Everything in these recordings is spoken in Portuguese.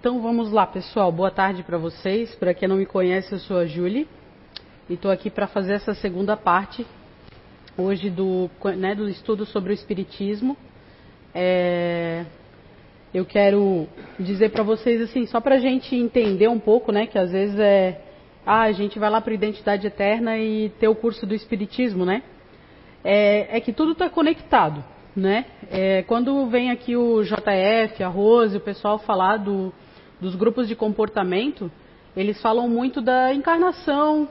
Então vamos lá, pessoal. Boa tarde para vocês. Para quem não me conhece, eu sou a Julie e estou aqui para fazer essa segunda parte hoje do, né, do estudo sobre o Espiritismo. É, eu quero dizer para vocês assim, só para a gente entender um pouco, né, que às vezes é, ah, a gente vai lá para Identidade Eterna e ter o curso do Espiritismo, né? É, é que tudo está conectado, né? É, quando vem aqui o JF, a Rose, o pessoal falar do dos grupos de comportamento, eles falam muito da encarnação,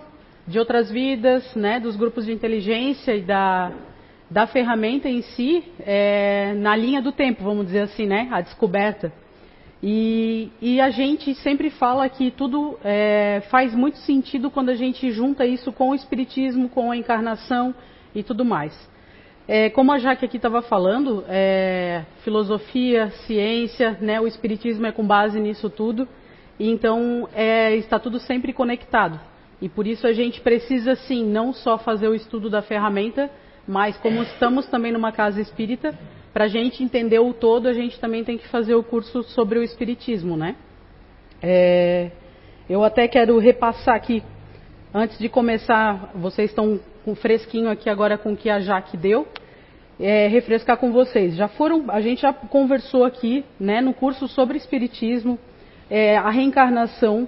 de outras vidas, né, dos grupos de inteligência e da, da ferramenta em si, é, na linha do tempo, vamos dizer assim, né, a descoberta. E, e a gente sempre fala que tudo é, faz muito sentido quando a gente junta isso com o espiritismo, com a encarnação e tudo mais. É, como a Jaque aqui estava falando, é, filosofia, ciência, né, o espiritismo é com base nisso tudo, então é, está tudo sempre conectado. E por isso a gente precisa, sim, não só fazer o estudo da ferramenta, mas como estamos também numa casa espírita, para a gente entender o todo, a gente também tem que fazer o curso sobre o espiritismo, né? É, eu até quero repassar aqui, antes de começar, vocês estão com fresquinho aqui agora com o que a Jaque deu, é, refrescar com vocês. Já foram, a gente já conversou aqui, né, no curso sobre espiritismo, é, a reencarnação,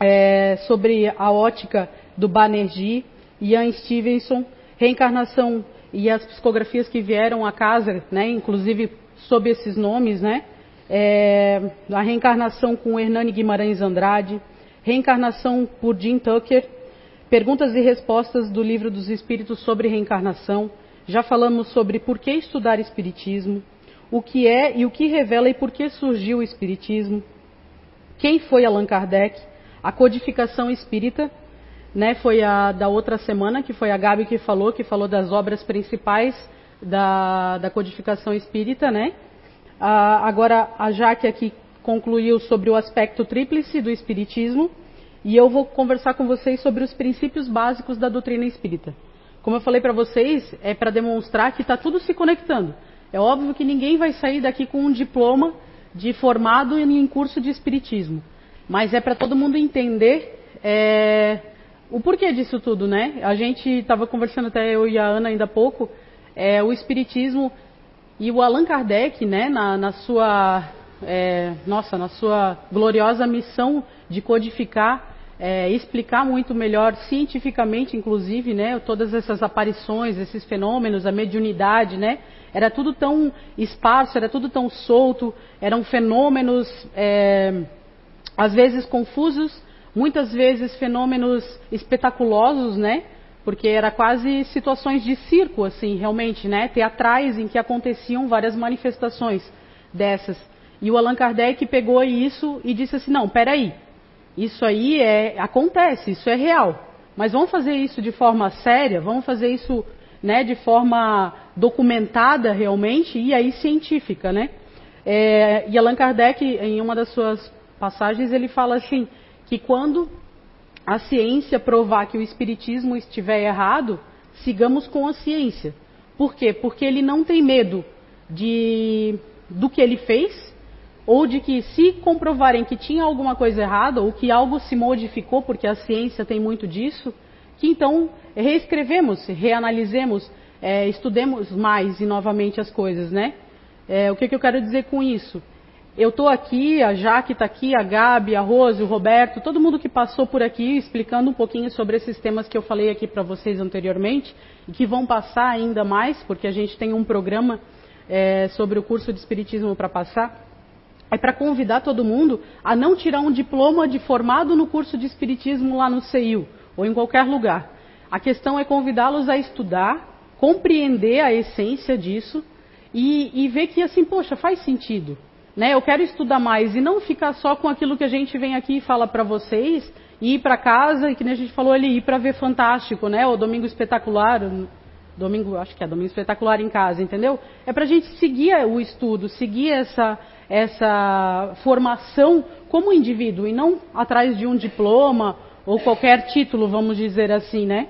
é, sobre a ótica do Banerjee, Ian Stevenson, reencarnação e as psicografias que vieram a casa, né, inclusive sob esses nomes, né, é, a reencarnação com Hernani Guimarães Andrade, reencarnação por Jim Tucker, Perguntas e respostas do Livro dos Espíritos sobre reencarnação. Já falamos sobre por que estudar Espiritismo, o que é e o que revela e por que surgiu o Espiritismo, quem foi Allan Kardec, a codificação espírita, né, foi a da outra semana, que foi a Gabi que falou, que falou das obras principais da, da codificação espírita, né? Ah, agora a Jaque aqui concluiu sobre o aspecto tríplice do espiritismo e eu vou conversar com vocês sobre os princípios básicos da doutrina espírita. Como eu falei para vocês, é para demonstrar que está tudo se conectando. É óbvio que ninguém vai sair daqui com um diploma de formado em curso de espiritismo, mas é para todo mundo entender é, o porquê disso tudo, né? A gente estava conversando até eu e a Ana ainda há pouco, é, o espiritismo e o Allan Kardec, né, na, na sua é, nossa, na sua gloriosa missão de codificar é, explicar muito melhor, cientificamente, inclusive, né, todas essas aparições, esses fenômenos, a mediunidade, né, era tudo tão esparso, era tudo tão solto, eram fenômenos, é, às vezes confusos, muitas vezes fenômenos espetaculosos, né, porque era quase situações de circo, assim, realmente, né, teatrais em que aconteciam várias manifestações dessas. E o Allan Kardec pegou isso e disse assim, não, peraí, isso aí é, acontece, isso é real. Mas vamos fazer isso de forma séria, vamos fazer isso né, de forma documentada realmente e aí científica, né? É, e Allan Kardec, em uma das suas passagens, ele fala assim que quando a ciência provar que o espiritismo estiver errado, sigamos com a ciência. Por quê? Porque ele não tem medo de do que ele fez, ou de que se comprovarem que tinha alguma coisa errada ou que algo se modificou, porque a ciência tem muito disso, que então reescrevemos, reanalisemos, é, estudemos mais e novamente as coisas, né? É, o que, que eu quero dizer com isso? Eu estou aqui, a Jaque está aqui, a Gabi, a Rose, o Roberto, todo mundo que passou por aqui explicando um pouquinho sobre esses temas que eu falei aqui para vocês anteriormente e que vão passar ainda mais, porque a gente tem um programa é, sobre o curso de Espiritismo para passar é para convidar todo mundo a não tirar um diploma de formado no curso de Espiritismo lá no CEIU ou em qualquer lugar. A questão é convidá-los a estudar, compreender a essência disso e, e, ver que, assim, poxa, faz sentido. Né? Eu quero estudar mais e não ficar só com aquilo que a gente vem aqui e fala para vocês, e ir para casa, e que nem a gente falou ali, ir para ver Fantástico, né? O Domingo Espetacular, domingo, acho que é Domingo Espetacular em casa, entendeu? É para a gente seguir o estudo, seguir essa, essa formação como indivíduo e não atrás de um diploma ou qualquer título, vamos dizer assim, né?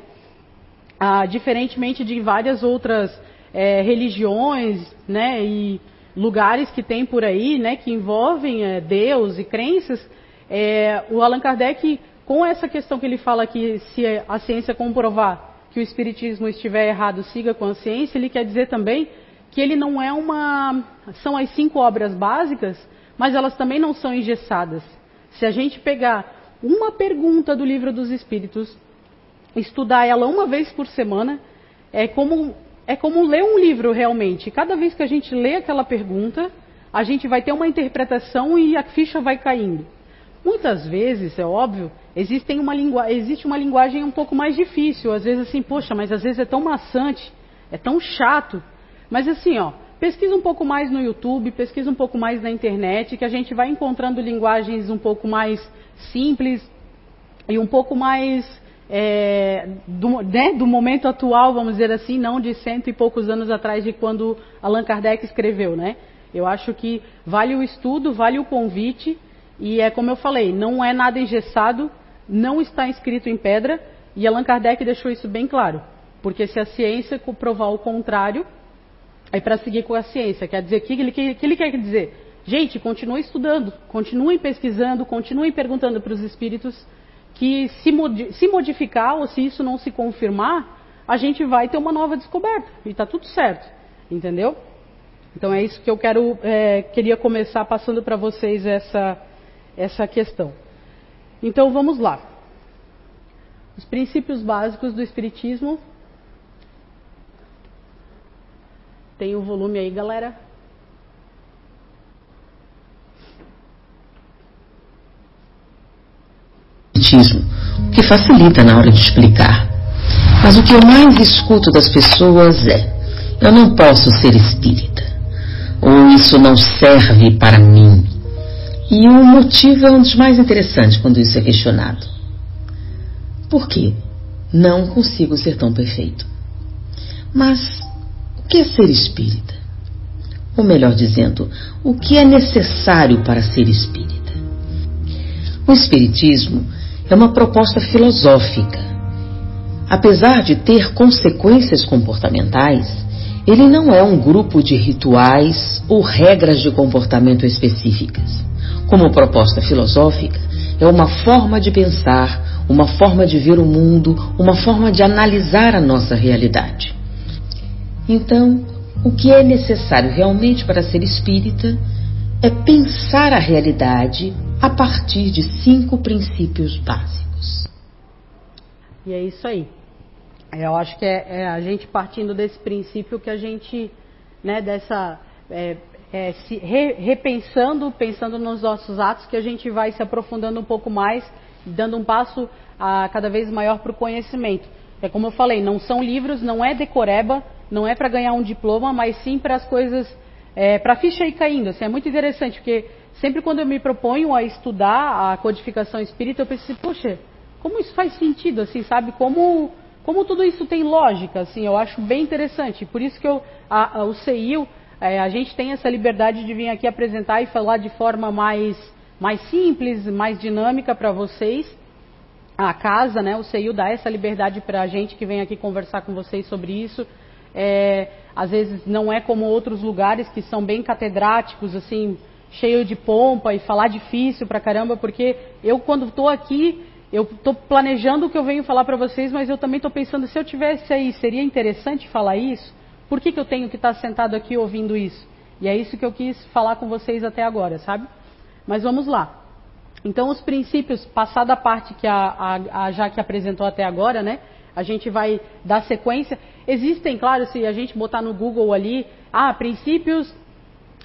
Ah, diferentemente de várias outras é, religiões, né? E lugares que tem por aí, né, que envolvem é, Deus e crenças, é, o Allan Kardec, com essa questão que ele fala que se a ciência comprovar que o espiritismo estiver errado, siga com a ciência, ele quer dizer também que ele não é uma. São as cinco obras básicas, mas elas também não são engessadas. Se a gente pegar uma pergunta do livro dos Espíritos, estudar ela uma vez por semana, é como, é como ler um livro realmente. Cada vez que a gente lê aquela pergunta, a gente vai ter uma interpretação e a ficha vai caindo. Muitas vezes, é óbvio, existem uma existe uma linguagem um pouco mais difícil. Às vezes assim, poxa, mas às vezes é tão maçante, é tão chato. Mas assim, ó, pesquisa um pouco mais no YouTube, pesquisa um pouco mais na internet, que a gente vai encontrando linguagens um pouco mais simples e um pouco mais é, do, né, do, momento atual, vamos dizer assim, não de cento e poucos anos atrás de quando Allan Kardec escreveu, né? Eu acho que vale o estudo, vale o convite e é como eu falei, não é nada engessado, não está escrito em pedra e Allan Kardec deixou isso bem claro, porque se a ciência comprovar o contrário, é para seguir com a ciência. Quer dizer, o que ele, que ele quer dizer? Gente, continuem estudando, continuem pesquisando, continuem perguntando para os espíritos que se, se modificar ou se isso não se confirmar, a gente vai ter uma nova descoberta e está tudo certo, entendeu? Então é isso que eu quero, é, queria começar passando para vocês essa, essa questão. Então vamos lá. Os princípios básicos do Espiritismo. Tem o volume aí, galera? O que facilita na hora de explicar. Mas o que eu mais escuto das pessoas é: eu não posso ser espírita, ou isso não serve para mim. E o motivo é um dos mais interessantes quando isso é questionado. Por quê? Não consigo ser tão perfeito. Mas que é ser espírita? Ou melhor dizendo, o que é necessário para ser espírita? O Espiritismo é uma proposta filosófica. Apesar de ter consequências comportamentais, ele não é um grupo de rituais ou regras de comportamento específicas. Como proposta filosófica, é uma forma de pensar, uma forma de ver o mundo, uma forma de analisar a nossa realidade. Então, o que é necessário realmente para ser espírita é pensar a realidade a partir de cinco princípios básicos. E é isso aí. Eu acho que é, é a gente partindo desse princípio que a gente, né, dessa é, é, se re, repensando, pensando nos nossos atos, que a gente vai se aprofundando um pouco mais, dando um passo a, cada vez maior para o conhecimento. É como eu falei, não são livros, não é decoreba, não é para ganhar um diploma, mas sim para as coisas, é, para a ficha ir caindo. Assim, é muito interessante, porque Sempre quando eu me proponho a estudar a codificação espírita, eu penso assim, poxa, como isso faz sentido, assim, sabe? Como, como tudo isso tem lógica, assim, eu acho bem interessante. Por isso que eu, a, a, o CEIU, é, a gente tem essa liberdade de vir aqui apresentar e falar de forma mais, mais simples, mais dinâmica para vocês. A casa, né, o CEIU dá essa liberdade para a gente que vem aqui conversar com vocês sobre isso. É, às vezes não é como outros lugares que são bem catedráticos, assim, cheio de pompa e falar difícil pra caramba, porque eu quando estou aqui, eu estou planejando o que eu venho falar para vocês, mas eu também estou pensando, se eu tivesse aí, seria interessante falar isso? Por que, que eu tenho que estar sentado aqui ouvindo isso? E é isso que eu quis falar com vocês até agora, sabe? Mas vamos lá. Então, os princípios, passada a parte que a, a, a Jaque apresentou até agora, né? A gente vai dar sequência. Existem, claro, se a gente botar no Google ali, ah, princípios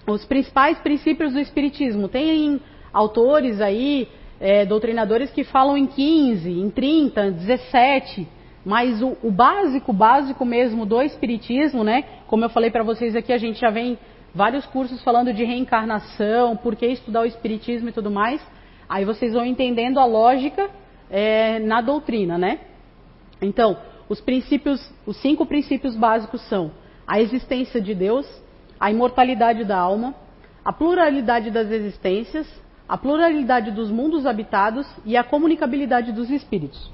os principais princípios do Espiritismo. Tem autores aí, é, doutrinadores que falam em 15, em 30, 17, mas o, o básico, básico mesmo do Espiritismo, né? Como eu falei para vocês aqui, a gente já vem vários cursos falando de reencarnação, por que estudar o Espiritismo e tudo mais. Aí vocês vão entendendo a lógica é, na doutrina, né? Então, os princípios, os cinco princípios básicos são a existência de Deus, a imortalidade da alma, a pluralidade das existências, a pluralidade dos mundos habitados e a comunicabilidade dos espíritos.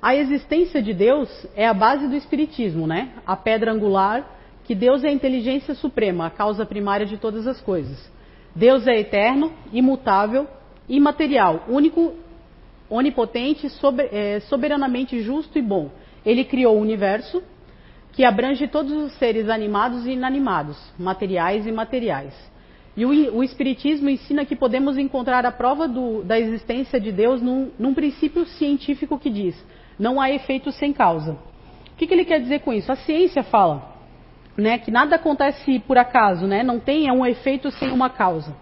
A existência de Deus é a base do espiritismo, né? A pedra angular que Deus é a inteligência suprema, a causa primária de todas as coisas. Deus é eterno, imutável, imaterial, único, onipotente, é, soberanamente justo e bom. Ele criou o universo, que abrange todos os seres animados e inanimados, materiais e imateriais. E o, o, Espiritismo ensina que podemos encontrar a prova do, da existência de Deus num, num, princípio científico que diz: não há efeito sem causa. O que, que ele quer dizer com isso? A ciência fala né, que nada acontece por acaso, né, não tem um efeito sem uma causa.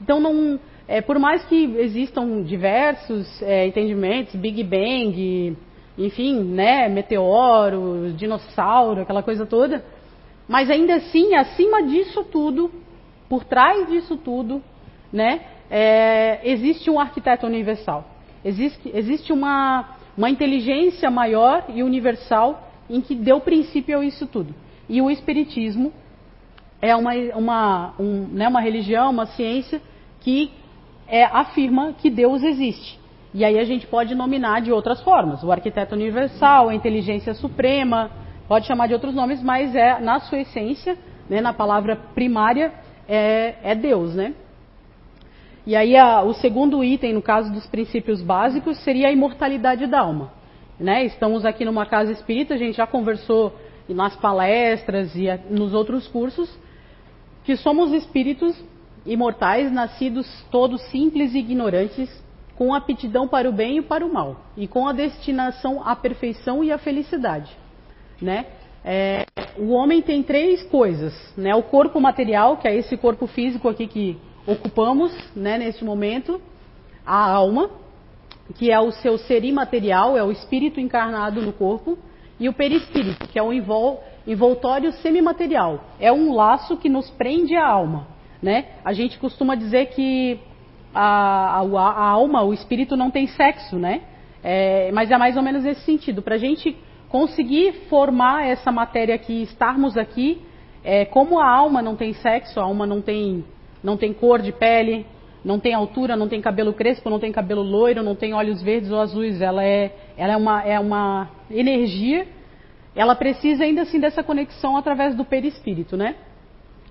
Então, não, é, por mais que existam diversos é, entendimentos, Big Bang, enfim, né, meteoro, dinossauro, aquela coisa toda, mas ainda assim, acima disso tudo, por trás disso tudo, né, é, existe um arquiteto universal. Existe, existe uma, uma inteligência maior e universal em que deu princípio a isso tudo. E o Espiritismo é uma, uma, um, né, uma religião, uma ciência que é, afirma que Deus existe. E aí a gente pode nominar de outras formas. O arquiteto universal, a inteligência suprema, pode chamar de outros nomes, mas é na sua essência, né, na palavra primária, é, é Deus, né? E aí a, o segundo item, no caso dos princípios básicos, seria a imortalidade da alma. Né? Estamos aqui numa casa espírita, a gente já conversou nas palestras e nos outros cursos, que somos espíritos imortais, nascidos todos simples e ignorantes, com aptidão para o bem e para o mal, e com a destinação à perfeição e à felicidade. Né? É, o homem tem três coisas, né? O corpo material, que é esse corpo físico aqui que ocupamos, né, neste momento, a alma, que é o seu ser imaterial, é o espírito encarnado no corpo, e o perispírito, que é o envol, envoltório semimaterial, é um laço que nos prende à alma, né? A gente costuma dizer que a, a, a alma, o espírito não tem sexo, né? É, mas é mais ou menos nesse sentido. Para a gente conseguir formar essa matéria aqui, estarmos aqui, é, como a alma não tem sexo, a alma não tem, não tem cor de pele, não tem altura, não tem cabelo crespo, não tem cabelo loiro, não tem olhos verdes ou azuis. Ela é, ela é, uma, é uma energia. Ela precisa ainda assim dessa conexão através do perispírito, né?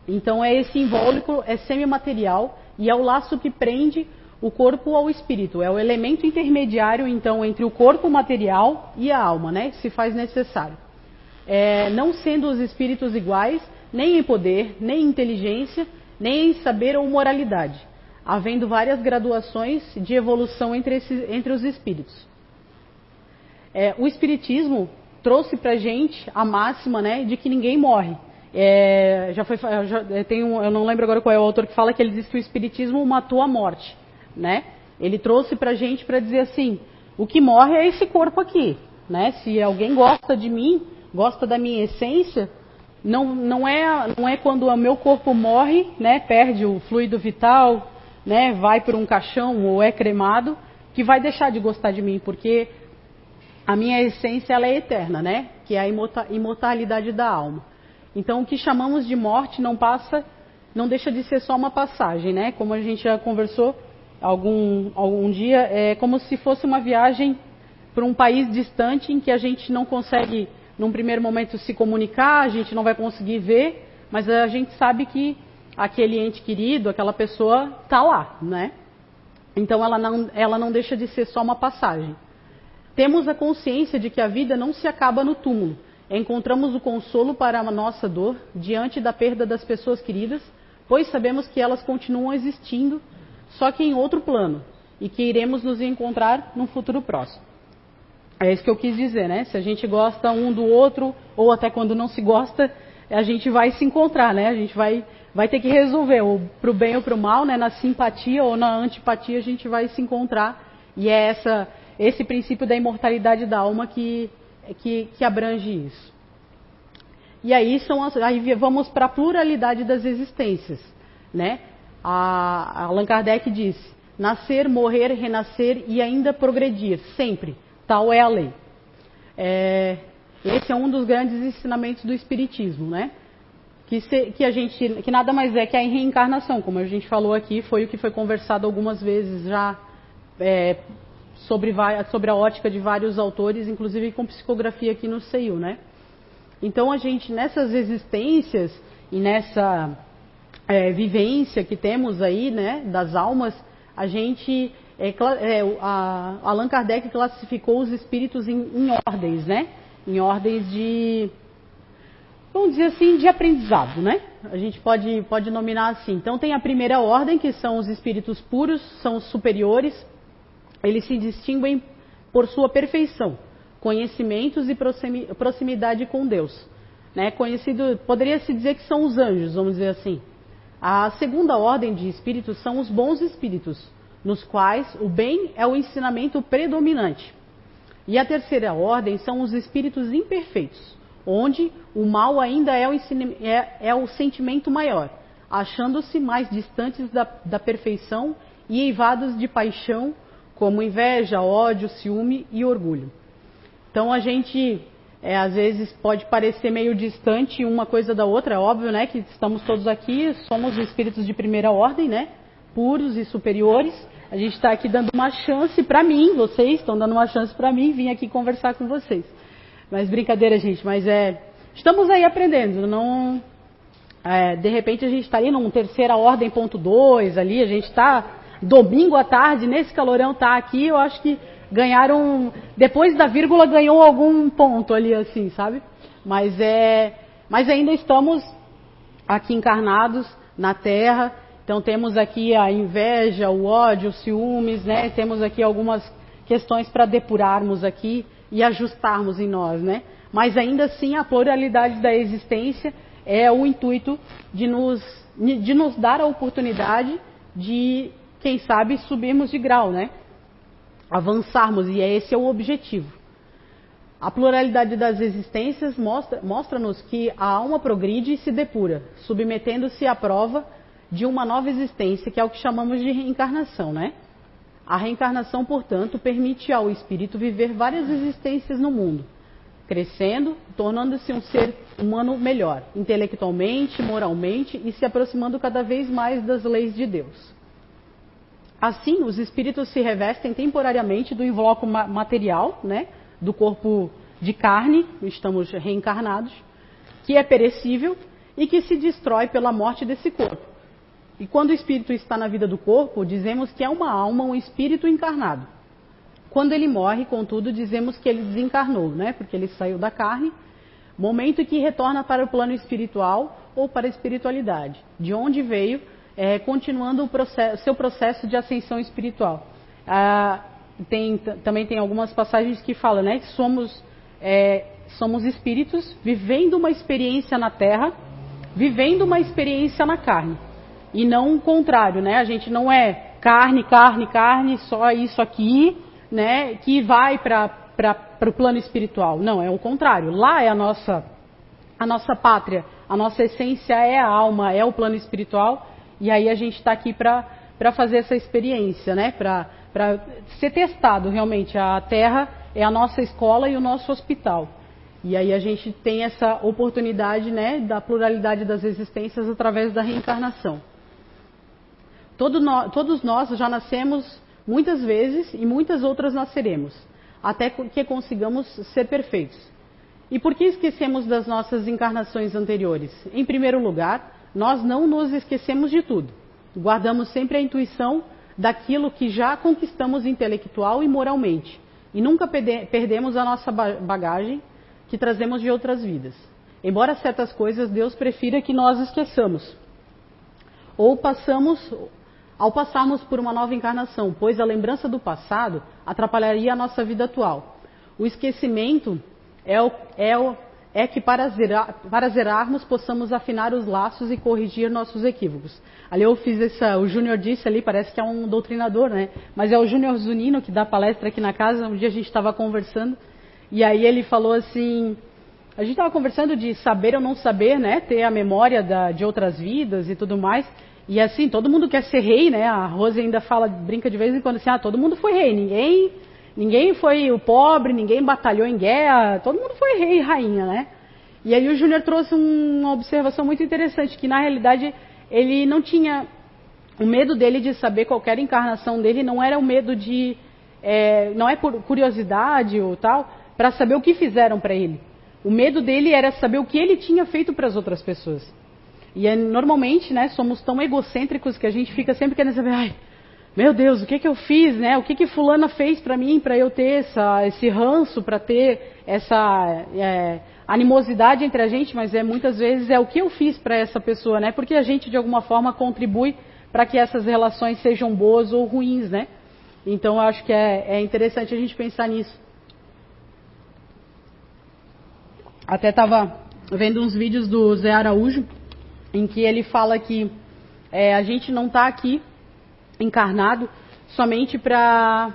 Então é esse invólucro, é semimaterial e é o laço que prende o corpo ao espírito. É o elemento intermediário, então, entre o corpo material e a alma, né? Se faz necessário. É, não sendo os espíritos iguais, nem em poder, nem em inteligência, nem em saber ou moralidade, havendo várias graduações de evolução entre, esses, entre os espíritos. É, o espiritismo trouxe para gente a máxima, né, de que ninguém morre. É, já foi, já, tem um, eu não lembro agora qual é o autor que fala que ele diz que o espiritismo matou a morte né? Ele trouxe para gente para dizer assim: o que morre é esse corpo aqui, né? Se alguém gosta de mim, gosta da minha essência, não, não, é, não é quando o meu corpo morre, né? Perde o fluido vital, né? Vai para um caixão ou é cremado, que vai deixar de gostar de mim, porque a minha essência ela é eterna, né? Que é a imortalidade da alma. Então, o que chamamos de morte não passa, não deixa de ser só uma passagem, né? Como a gente já conversou algum, algum dia, é como se fosse uma viagem para um país distante em que a gente não consegue, num primeiro momento, se comunicar, a gente não vai conseguir ver, mas a gente sabe que aquele ente querido, aquela pessoa, está lá, né? Então ela não, ela não deixa de ser só uma passagem. Temos a consciência de que a vida não se acaba no túmulo. Encontramos o consolo para a nossa dor diante da perda das pessoas queridas, pois sabemos que elas continuam existindo só que em outro plano, e que iremos nos encontrar no futuro próximo. É isso que eu quis dizer, né? Se a gente gosta um do outro, ou até quando não se gosta, a gente vai se encontrar, né? A gente vai, vai ter que resolver, ou para o bem ou para o mal, né? Na simpatia ou na antipatia a gente vai se encontrar. E é essa, esse princípio da imortalidade da alma que, que, que abrange isso. E aí, são as, aí vamos para a pluralidade das existências, né? A Allan Kardec disse: nascer, morrer, renascer e ainda progredir, sempre. Tal é a lei. É, esse é um dos grandes ensinamentos do Espiritismo, né? Que, se, que, a gente, que nada mais é que a reencarnação, como a gente falou aqui, foi o que foi conversado algumas vezes já é, sobre, sobre a ótica de vários autores, inclusive com psicografia aqui no CEIU, né? Então a gente nessas existências e nessa é, vivência que temos aí, né, das almas, a gente é, é, a, Allan Kardec classificou os espíritos em, em ordens, né? Em ordens de vamos dizer assim, de aprendizado, né? A gente pode, pode nominar assim. Então tem a primeira ordem, que são os espíritos puros, são os superiores. Eles se distinguem por sua perfeição, conhecimentos e proximidade com Deus. Né? Conhecido, poderia se dizer que são os anjos, vamos dizer assim. A segunda ordem de espíritos são os bons espíritos, nos quais o bem é o ensinamento predominante. E a terceira ordem são os espíritos imperfeitos, onde o mal ainda é o, é, é o sentimento maior, achando-se mais distantes da, da perfeição e eivados de paixão, como inveja, ódio, ciúme e orgulho. Então a gente é, às vezes pode parecer meio distante uma coisa da outra, é óbvio, né, que estamos todos aqui, somos espíritos de primeira ordem, né, puros e superiores. A gente está aqui dando uma chance para mim, vocês estão dando uma chance para mim, vim aqui conversar com vocês. Mas brincadeira, gente, mas é. Estamos aí aprendendo, não. É, de repente a gente está aí num terceira ordem ponto dois ali, a gente está domingo à tarde, nesse calorão tá aqui, eu acho que ganharam. Depois da vírgula ganhou algum ponto ali, assim, sabe? Mas é. Mas ainda estamos aqui encarnados na Terra. Então temos aqui a inveja, o ódio, os ciúmes, né? Temos aqui algumas questões para depurarmos aqui e ajustarmos em nós, né? Mas ainda assim a pluralidade da existência é o intuito de nos, de nos dar a oportunidade de, quem sabe, subirmos de grau, né? Avançarmos, e esse é o objetivo. A pluralidade das existências mostra-nos mostra que a alma progride e se depura, submetendo-se à prova de uma nova existência, que é o que chamamos de reencarnação, né? A reencarnação, portanto, permite ao espírito viver várias existências no mundo, crescendo, tornando-se um ser humano melhor, intelectualmente, moralmente e se aproximando cada vez mais das leis de Deus. Assim, os espíritos se revestem temporariamente do invólucro material, né, do corpo de carne, estamos reencarnados, que é perecível e que se destrói pela morte desse corpo. E quando o espírito está na vida do corpo, dizemos que é uma alma, um espírito encarnado. Quando ele morre, contudo, dizemos que ele desencarnou, né? Porque ele saiu da carne, momento em que retorna para o plano espiritual ou para a espiritualidade, de onde veio, é, continuando o seu processo de ascensão espiritual. Ah, tem, também tem algumas passagens que falam, né? Que somos, é, somos espíritos vivendo uma experiência na Terra, vivendo uma experiência na carne e não o contrário, né? A gente não é carne, carne, carne, só isso aqui, né? Que vai para o plano espiritual. Não, é o contrário. Lá é a nossa, a nossa pátria, a nossa essência é a alma, é o plano espiritual. E aí a gente está aqui para fazer essa experiência, né? Para ser testado realmente. A Terra é a nossa escola e o nosso hospital. E aí a gente tem essa oportunidade, né, da pluralidade das existências através da reencarnação. Todo no, todos nós já nascemos muitas vezes e muitas outras nasceremos, até que consigamos ser perfeitos. E por que esquecemos das nossas encarnações anteriores? Em primeiro lugar, nós não nos esquecemos de tudo. Guardamos sempre a intuição daquilo que já conquistamos intelectual e moralmente. E nunca perdemos a nossa bagagem que trazemos de outras vidas. Embora certas coisas Deus prefira que nós esqueçamos. Ou passamos ao passarmos por uma nova encarnação, pois a lembrança do passado atrapalharia a nossa vida atual. O esquecimento é, o, é, o, é que para, zerar, para zerarmos possamos afinar os laços e corrigir nossos equívocos. Ali eu fiz essa, o Júnior disse ali, parece que é um doutrinador, né? Mas é o Júnior Zunino que dá palestra aqui na casa. Um dia a gente estava conversando e aí ele falou assim: a gente estava conversando de saber ou não saber, né? Ter a memória da, de outras vidas e tudo mais. E assim, todo mundo quer ser rei, né? A Rose ainda fala, brinca de vez em quando assim, ah, todo mundo foi rei, ninguém, ninguém foi o pobre, ninguém batalhou em guerra, todo mundo foi rei e rainha, né? E aí o Júnior trouxe uma observação muito interessante, que na realidade ele não tinha, o medo dele de saber qualquer encarnação dele não era o medo de, é, não é por curiosidade ou tal, para saber o que fizeram para ele. O medo dele era saber o que ele tinha feito para as outras pessoas. E é, normalmente, né, somos tão egocêntricos que a gente fica sempre querendo saber, ai, meu Deus, o que que eu fiz, né? O que que fulana fez para mim, para eu ter essa, esse ranço, para ter essa é, animosidade entre a gente, mas é muitas vezes é o que eu fiz para essa pessoa, né? Porque a gente de alguma forma contribui para que essas relações sejam boas ou ruins, né? Então eu acho que é, é interessante a gente pensar nisso. Até estava vendo uns vídeos do Zé Araújo em que ele fala que é, a gente não está aqui encarnado somente para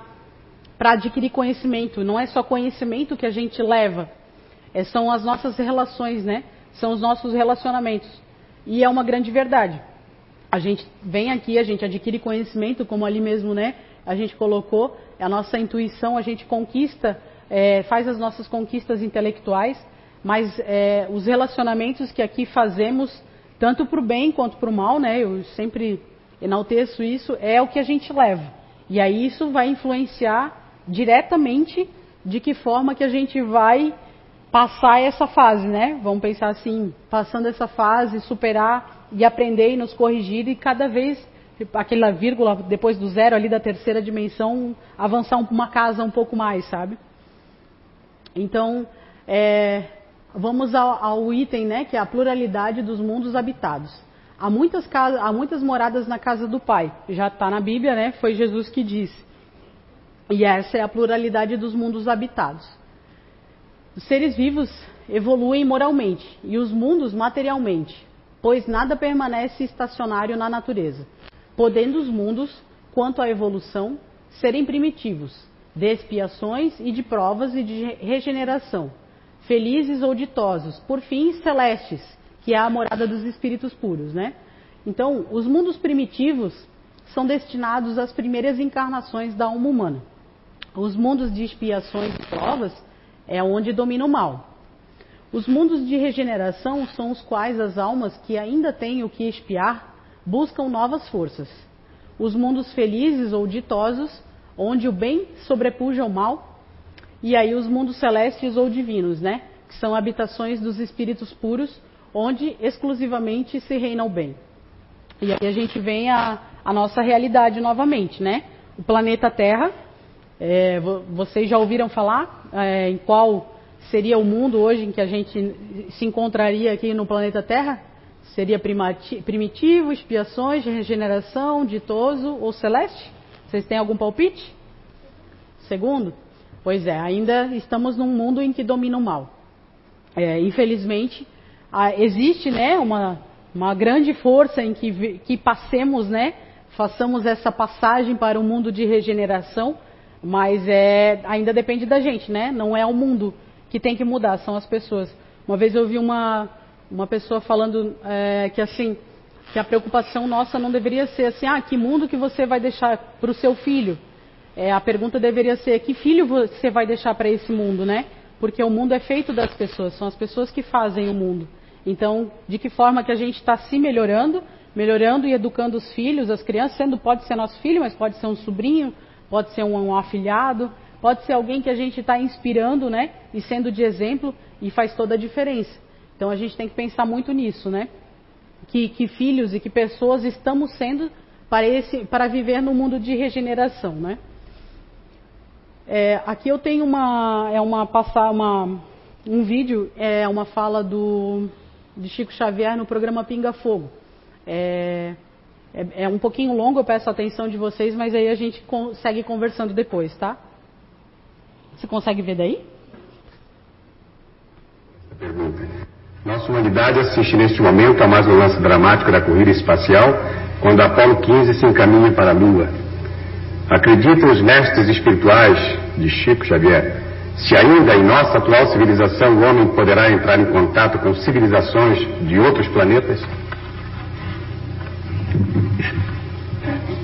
adquirir conhecimento. Não é só conhecimento que a gente leva, é, são as nossas relações, né? São os nossos relacionamentos. E é uma grande verdade. A gente vem aqui, a gente adquire conhecimento, como ali mesmo, né? A gente colocou, a nossa intuição, a gente conquista, é, faz as nossas conquistas intelectuais, mas é, os relacionamentos que aqui fazemos tanto para o bem quanto para o mal, né? Eu sempre enalteço isso, é o que a gente leva. E aí isso vai influenciar diretamente de que forma que a gente vai passar essa fase, né? Vamos pensar assim, passando essa fase, superar e aprender e nos corrigir e cada vez aquela vírgula depois do zero ali da terceira dimensão avançar uma casa um pouco mais, sabe? Então, é, vamos ao, ao, item, né, que é a pluralidade dos mundos habitados. Há muitas, casas, há muitas moradas na casa do Pai. Já está na Bíblia, né? Foi Jesus que disse. E essa é a pluralidade dos mundos habitados. Os seres vivos evoluem moralmente e os mundos materialmente, pois nada permanece estacionário na natureza, podendo os mundos, quanto à evolução, serem primitivos, de expiações e de provas e de regeneração felizes ou ditosos, por fim celestes, que é a morada dos espíritos puros, né? Então, os mundos primitivos são destinados às primeiras encarnações da alma humana. Os mundos de expiações e provas é onde domina o mal. Os mundos de regeneração são os quais as almas que ainda têm o que expiar buscam novas forças. Os mundos felizes ou ditosos, onde o bem sobrepuja o mal, e aí os mundos celestes ou divinos, né? Que são habitações dos espíritos puros, onde exclusivamente se reina o bem. E aí a gente vem a nossa realidade novamente, né? O planeta Terra, é, vocês já ouviram falar é, em qual seria o mundo hoje em que a gente se encontraria aqui no planeta Terra? Seria primitivo, expiações, regeneração, ditoso ou celeste? Vocês têm algum palpite? Segundo? Pois é, ainda estamos num mundo em que domina o mal. É, infelizmente, existe né, uma, uma grande força em que, que passemos, né, façamos essa passagem para o um mundo de regeneração, mas é, ainda depende da gente, né? Não é o mundo que tem que mudar, são as pessoas. Uma vez eu ouvi uma, uma pessoa falando é, que assim, que a preocupação nossa não deveria ser assim, ah, que mundo que você vai deixar para o seu filho? É, a pergunta deveria ser: que filho você vai deixar para esse mundo, né? Porque o mundo é feito das pessoas, são as pessoas que fazem o mundo. Então, de que forma que a gente está se melhorando, melhorando e educando os filhos, as crianças, sendo pode ser nosso filho, mas pode ser um sobrinho, pode ser um, um afilhado, pode ser alguém que a gente está inspirando, né? E sendo de exemplo e faz toda a diferença. Então a gente tem que pensar muito nisso, né? Que, que filhos e que pessoas estamos sendo para, esse, para viver no mundo de regeneração, né? É, aqui eu tenho uma, é uma uma, um vídeo, é uma fala do de Chico Xavier no programa Pinga Fogo. É, é, é um pouquinho longo, eu peço a atenção de vocês, mas aí a gente consegue conversando depois, tá? Você consegue ver daí? Nossa humanidade assiste neste momento a mais um lance dramático da corrida espacial, quando Apolo 15 se encaminha para a Lua. Acreditam os mestres espirituais de Chico Xavier se ainda em nossa atual civilização o homem poderá entrar em contato com civilizações de outros planetas?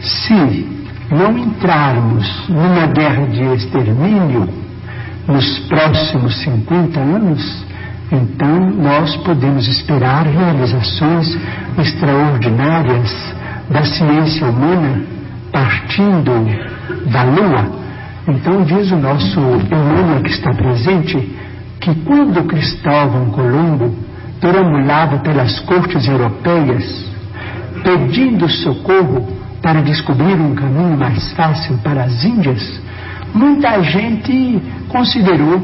Se não entrarmos numa guerra de extermínio nos próximos 50 anos, então nós podemos esperar realizações extraordinárias da ciência humana partindo da Lua. Então diz o nosso Emmanuel que está presente, que quando Cristóvão Colombo perambulava pelas cortes europeias, pedindo socorro para descobrir um caminho mais fácil para as Índias, muita gente considerou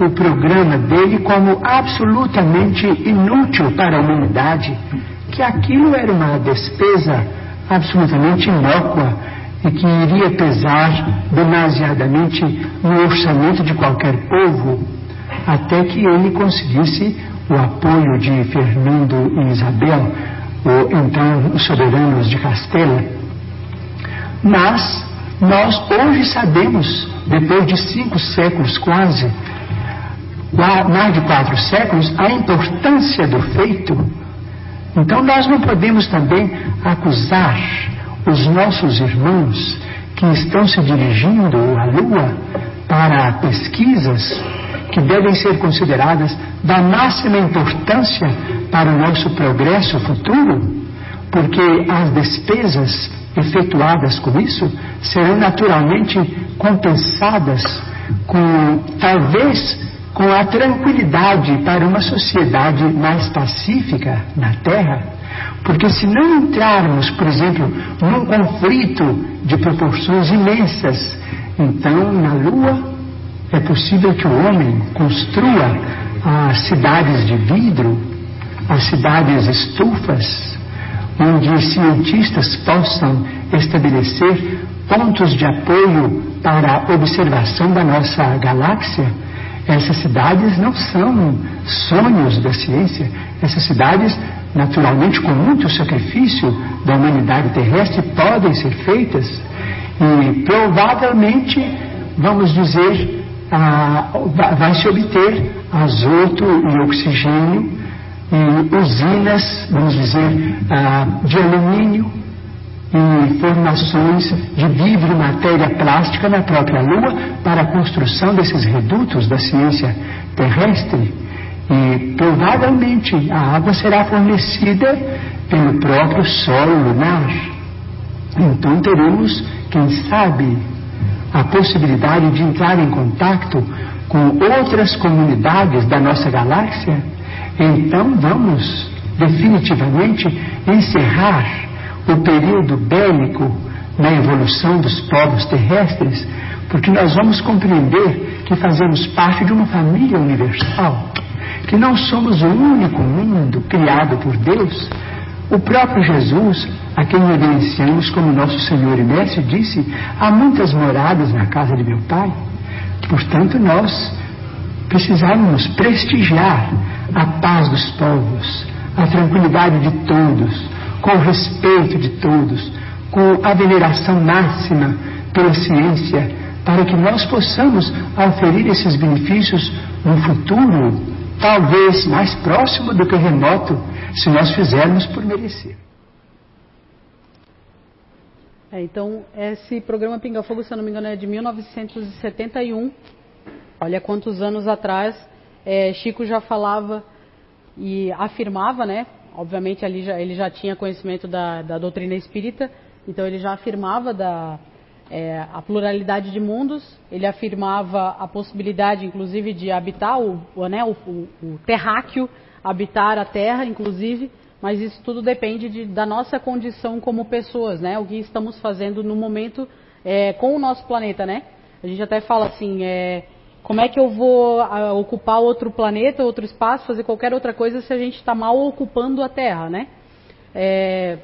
o programa dele como absolutamente inútil para a humanidade, que aquilo era uma despesa absolutamente inócua e que iria pesar demasiadamente no orçamento de qualquer povo, até que ele conseguisse o apoio de Fernando e Isabel, o, então os soberanos de Castela. Mas nós hoje sabemos, depois de cinco séculos quase, mais de quatro séculos, a importância do feito. Então nós não podemos também acusar os nossos irmãos que estão se dirigindo à Lua para pesquisas que devem ser consideradas da máxima importância para o nosso progresso futuro, porque as despesas efetuadas com isso serão naturalmente compensadas com talvez com a tranquilidade para uma sociedade mais pacífica na Terra porque se não entrarmos, por exemplo, num conflito de proporções imensas, então na Lua é possível que o homem construa as cidades de vidro, as cidades estufas, onde cientistas possam estabelecer pontos de apoio para a observação da nossa galáxia. Essas cidades não são sonhos da ciência, essas cidades naturalmente com muito sacrifício da humanidade terrestre, podem ser feitas. E provavelmente, vamos dizer, vai se obter azoto e oxigênio e usinas, vamos dizer, de alumínio e formações de vidro matéria plástica na própria Lua para a construção desses redutos da ciência terrestre e provavelmente a água será fornecida pelo próprio solo lunar. Então teremos, quem sabe, a possibilidade de entrar em contato com outras comunidades da nossa galáxia. Então vamos definitivamente encerrar o período bélico na evolução dos povos terrestres, porque nós vamos compreender que fazemos parte de uma família universal que não somos o único mundo criado por Deus. O próprio Jesus, a quem evidenciamos como nosso Senhor e Mestre, disse: há muitas moradas na casa de meu Pai. Portanto, nós precisamos prestigiar a paz dos povos, a tranquilidade de todos, com o respeito de todos, com a veneração máxima pela ciência, para que nós possamos oferir esses benefícios no futuro talvez mais próximo do que remoto, se nós fizermos por merecer. É, então, esse programa Pinga Fogo, se eu não me engano, é de 1971. Olha quantos anos atrás é, Chico já falava e afirmava, né? Obviamente ali já, ele já tinha conhecimento da, da doutrina espírita, então ele já afirmava da, é, a pluralidade de mundos, ele afirmava a possibilidade, inclusive, de habitar o, o, né, o, o terráqueo, habitar a Terra, inclusive, mas isso tudo depende de, da nossa condição como pessoas, né? O que estamos fazendo no momento é, com o nosso planeta, né? A gente até fala assim, é, como é que eu vou a, ocupar outro planeta, outro espaço, fazer qualquer outra coisa se a gente está mal ocupando a Terra, né? É,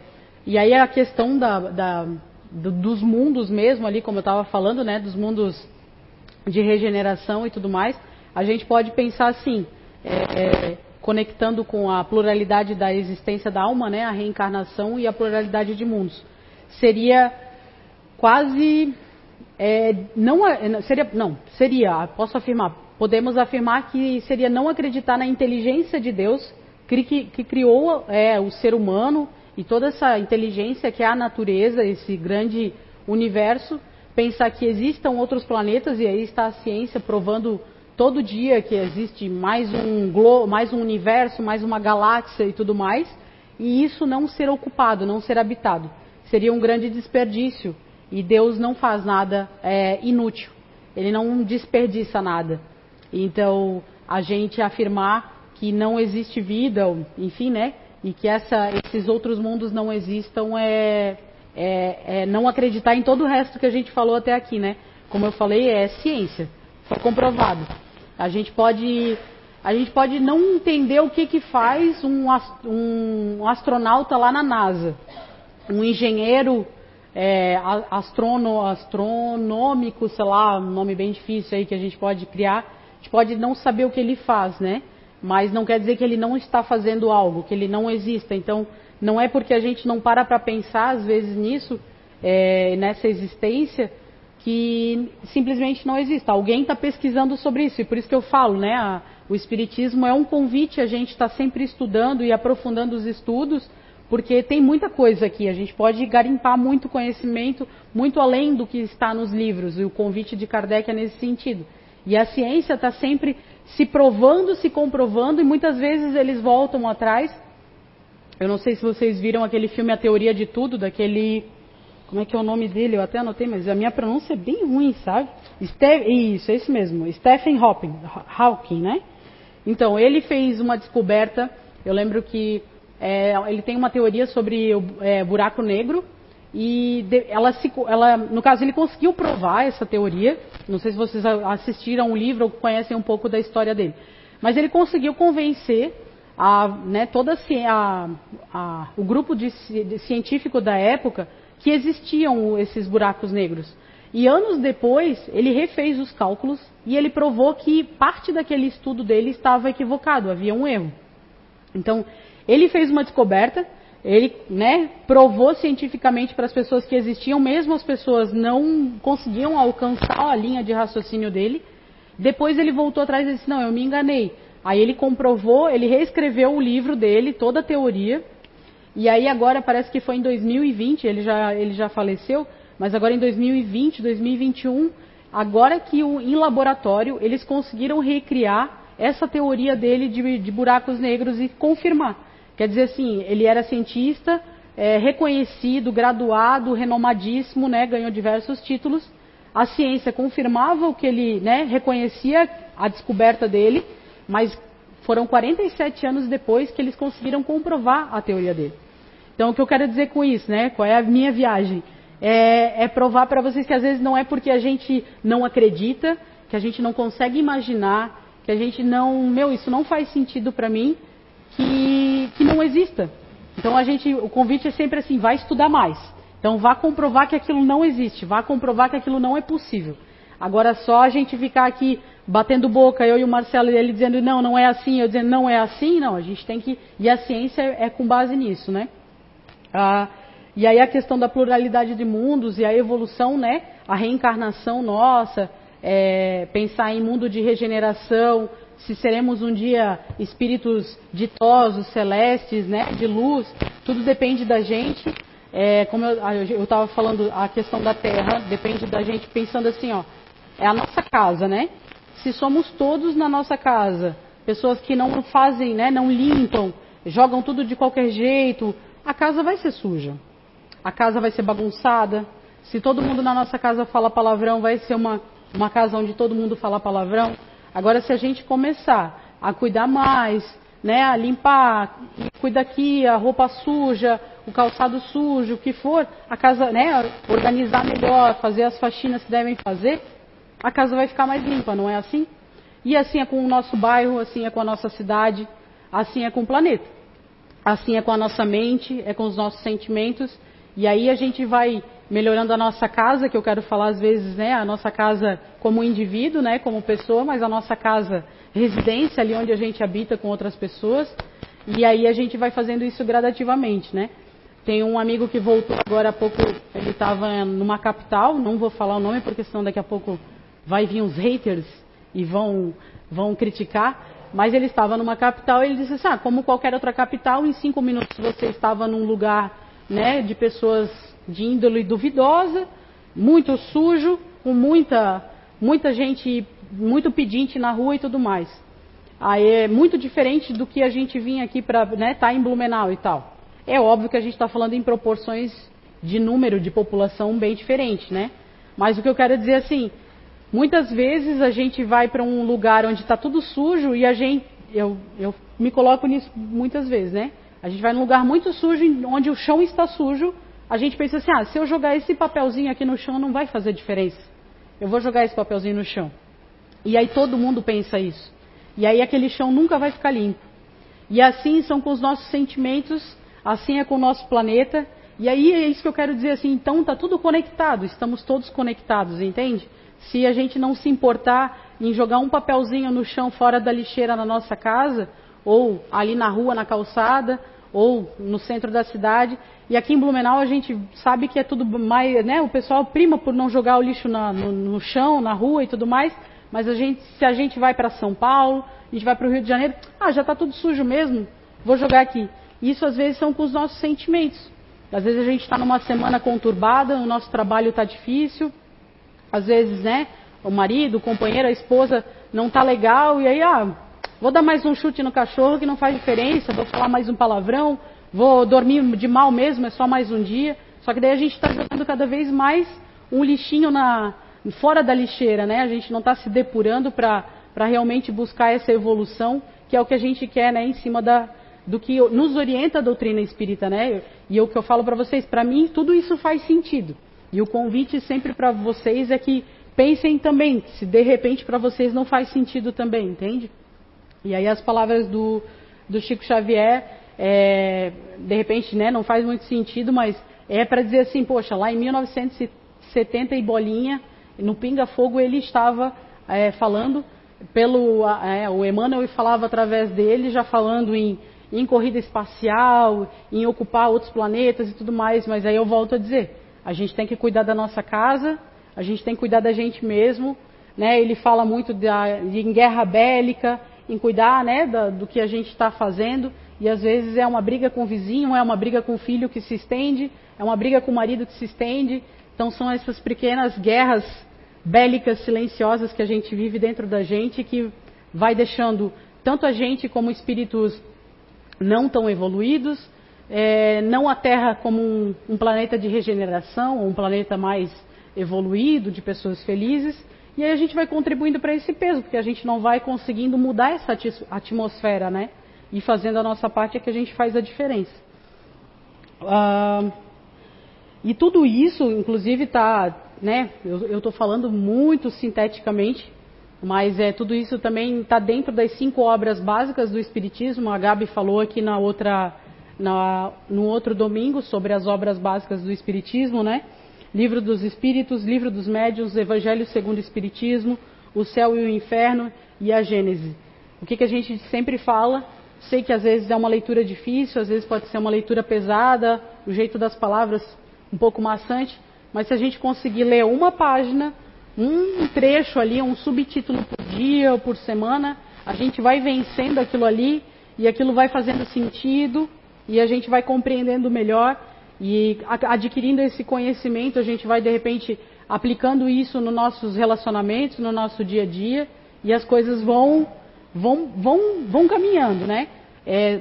e aí a questão da, da do, dos mundos mesmo ali, como eu estava falando, né, dos mundos de regeneração e tudo mais, a gente pode pensar assim, é, é, conectando com a pluralidade da existência da alma, né, a reencarnação e a pluralidade de mundos. Seria quase é, não é, seria não seria posso afirmar podemos afirmar que seria não acreditar na inteligência de Deus que, que, que criou é, o ser humano e toda essa inteligência que é a natureza, esse grande universo, pensar que existam outros planetas, e aí está a ciência provando todo dia que existe mais um globo, mais um universo, mais uma galáxia e tudo mais, e isso não ser ocupado, não ser habitado. Seria um grande desperdício. E Deus não faz nada é, inútil. Ele não desperdiça nada. Então, a gente afirmar que não existe vida, enfim, né? E que essa, esses outros mundos não existam é, é, é não acreditar em todo o resto que a gente falou até aqui, né? Como eu falei, é ciência, foi comprovado. A gente pode a gente pode não entender o que, que faz um, um astronauta lá na NASA, um engenheiro é, astrono, astronômico, sei lá, um nome bem difícil aí que a gente pode criar. A gente pode não saber o que ele faz, né? Mas não quer dizer que ele não está fazendo algo, que ele não exista. Então, não é porque a gente não para para pensar às vezes nisso, é, nessa existência, que simplesmente não exista. Alguém está pesquisando sobre isso, e por isso que eu falo, né? A, o Espiritismo é um convite a gente estar tá sempre estudando e aprofundando os estudos, porque tem muita coisa aqui. A gente pode garimpar muito conhecimento, muito além do que está nos livros, e o convite de Kardec é nesse sentido. E a ciência está sempre se provando, se comprovando, e muitas vezes eles voltam atrás. Eu não sei se vocês viram aquele filme A Teoria de Tudo, daquele como é que é o nome dele? Eu até anotei, mas a minha pronúncia é bem ruim, sabe? Ste isso, é isso mesmo. Stephen Hawking, Hawking, né? Então, ele fez uma descoberta. Eu lembro que é, ele tem uma teoria sobre o é, buraco negro. E ela, se, ela, no caso, ele conseguiu provar essa teoria. Não sei se vocês assistiram o livro ou conhecem um pouco da história dele. Mas ele conseguiu convencer a, né, toda a, a, o grupo de, de científico da época que existiam esses buracos negros. E anos depois, ele refez os cálculos e ele provou que parte daquele estudo dele estava equivocado, havia um erro. Então, ele fez uma descoberta, ele né, provou cientificamente para as pessoas que existiam, mesmo as pessoas não conseguiam alcançar a linha de raciocínio dele. Depois ele voltou atrás e disse: Não, eu me enganei. Aí ele comprovou, ele reescreveu o livro dele, toda a teoria, e aí agora parece que foi em 2020, ele já, ele já faleceu, mas agora em 2020, 2021, agora que o, em laboratório eles conseguiram recriar essa teoria dele de, de buracos negros e confirmar. Quer dizer assim, ele era cientista, é, reconhecido, graduado, renomadíssimo, né, ganhou diversos títulos. A ciência confirmava o que ele né, reconhecia, a descoberta dele, mas foram 47 anos depois que eles conseguiram comprovar a teoria dele. Então, o que eu quero dizer com isso, né? Qual é a minha viagem? É, é provar para vocês que às vezes não é porque a gente não acredita, que a gente não consegue imaginar, que a gente não, meu, isso não faz sentido para mim, que, não exista. Então, a gente, o convite é sempre assim, vai estudar mais. Então, vá comprovar que aquilo não existe, vá comprovar que aquilo não é possível. Agora, só a gente ficar aqui batendo boca, eu e o Marcelo, ele dizendo não, não é assim, eu dizendo não é assim, não, a gente tem que. E a ciência é com base nisso, né? Ah, e aí a questão da pluralidade de mundos e a evolução, né? A reencarnação nossa, é, pensar em mundo de regeneração, se seremos um dia espíritos ditosos, celestes, né? De luz, tudo depende da gente. É, como eu estava falando, a questão da Terra depende da gente pensando assim, ó, é a nossa casa, né? Se somos todos na nossa casa, pessoas que não fazem, né? Não limpam, jogam tudo de qualquer jeito, a casa vai ser suja. A casa vai ser bagunçada. Se todo mundo na nossa casa fala palavrão, vai ser uma, uma casa onde todo mundo fala palavrão. Agora, se a gente começar a cuidar mais, né, a limpar, cuida aqui, a roupa suja, o calçado sujo, o que for, a casa, né, organizar melhor, fazer as faxinas que devem fazer, a casa vai ficar mais limpa, não é assim? E assim é com o nosso bairro, assim é com a nossa cidade, assim é com o planeta. Assim é com a nossa mente, é com os nossos sentimentos. E aí a gente vai melhorando a nossa casa, que eu quero falar às vezes, né? A nossa casa como indivíduo, né? Como pessoa, mas a nossa casa residência, ali onde a gente habita com outras pessoas. E aí a gente vai fazendo isso gradativamente, né? Tem um amigo que voltou agora há pouco, ele estava numa capital, não vou falar o nome porque senão daqui a pouco vai vir uns haters e vão, vão criticar. Mas ele estava numa capital e ele disse assim, ah, como qualquer outra capital, em cinco minutos você estava num lugar né, de pessoas de índole duvidosa, muito sujo, com muita, muita gente, muito pedinte na rua e tudo mais. Aí é muito diferente do que a gente vinha aqui para estar né, tá em Blumenau e tal. É óbvio que a gente está falando em proporções de número de população bem diferente, né? Mas o que eu quero dizer assim, Muitas vezes a gente vai para um lugar onde está tudo sujo e a gente, eu, eu me coloco nisso muitas vezes, né? A gente vai num lugar muito sujo, onde o chão está sujo, a gente pensa assim, ah, se eu jogar esse papelzinho aqui no chão não vai fazer diferença. Eu vou jogar esse papelzinho no chão. E aí todo mundo pensa isso. E aí aquele chão nunca vai ficar limpo. E assim são com os nossos sentimentos, assim é com o nosso planeta. E aí é isso que eu quero dizer assim, então está tudo conectado, estamos todos conectados, entende? Se a gente não se importar em jogar um papelzinho no chão fora da lixeira na nossa casa, ou ali na rua, na calçada, ou no centro da cidade. E aqui em Blumenau a gente sabe que é tudo mais, né? O pessoal prima por não jogar o lixo na, no, no, chão, na rua e tudo mais. Mas a gente, se a gente vai para São Paulo, a gente vai para o Rio de Janeiro, ah, já está tudo sujo mesmo, vou jogar aqui. Isso às vezes são com os nossos sentimentos. Às vezes a gente está numa semana conturbada, o nosso trabalho está difícil, às vezes, né, o marido, o companheiro, a esposa não está legal, e aí, ah, vou dar mais um chute no cachorro que não faz diferença, vou falar mais um palavrão, vou dormir de mal mesmo, é só mais um dia. Só que daí a gente está jogando cada vez mais um lixinho na, fora da lixeira, né? A gente não está se depurando para realmente buscar essa evolução, que é o que a gente quer, né? Em cima da, do que nos orienta a doutrina espírita, né? E o que eu falo para vocês, para mim tudo isso faz sentido. E o convite sempre para vocês é que pensem também, se de repente para vocês não faz sentido também, entende? E aí as palavras do, do Chico Xavier, é, de repente, né, não faz muito sentido, mas é para dizer assim, poxa, lá em 1970 e bolinha, no Pinga Fogo ele estava é, falando pelo é, o Emmanuel falava através dele já falando em, em corrida espacial, em ocupar outros planetas e tudo mais, mas aí eu volto a dizer, a gente tem que cuidar da nossa casa, a gente tem que cuidar da gente mesmo. Né? Ele fala muito da, de, em guerra bélica, em cuidar né, da, do que a gente está fazendo. E às vezes é uma briga com o vizinho, é uma briga com o filho que se estende, é uma briga com o marido que se estende. Então são essas pequenas guerras bélicas silenciosas que a gente vive dentro da gente que vai deixando tanto a gente como espíritos não tão evoluídos, é, não a Terra como um, um planeta de regeneração, um planeta mais evoluído, de pessoas felizes, e aí a gente vai contribuindo para esse peso, porque a gente não vai conseguindo mudar essa atmosfera, né? E fazendo a nossa parte é que a gente faz a diferença. Ah, e tudo isso, inclusive, está, né? Eu estou falando muito sinteticamente, mas é tudo isso também está dentro das cinco obras básicas do Espiritismo. A Gabi falou aqui na outra na, no outro domingo sobre as obras básicas do Espiritismo, né? Livro dos Espíritos, Livro dos Médiuns, Evangelho segundo o Espiritismo, O Céu e o Inferno e a Gênese. O que, que a gente sempre fala? Sei que às vezes é uma leitura difícil, às vezes pode ser uma leitura pesada, o jeito das palavras um pouco maçante, mas se a gente conseguir ler uma página, um trecho ali, um subtítulo por dia ou por semana, a gente vai vencendo aquilo ali e aquilo vai fazendo sentido e a gente vai compreendendo melhor e adquirindo esse conhecimento, a gente vai de repente aplicando isso nos nossos relacionamentos, no nosso dia a dia e as coisas vão vão vão, vão caminhando, né? É,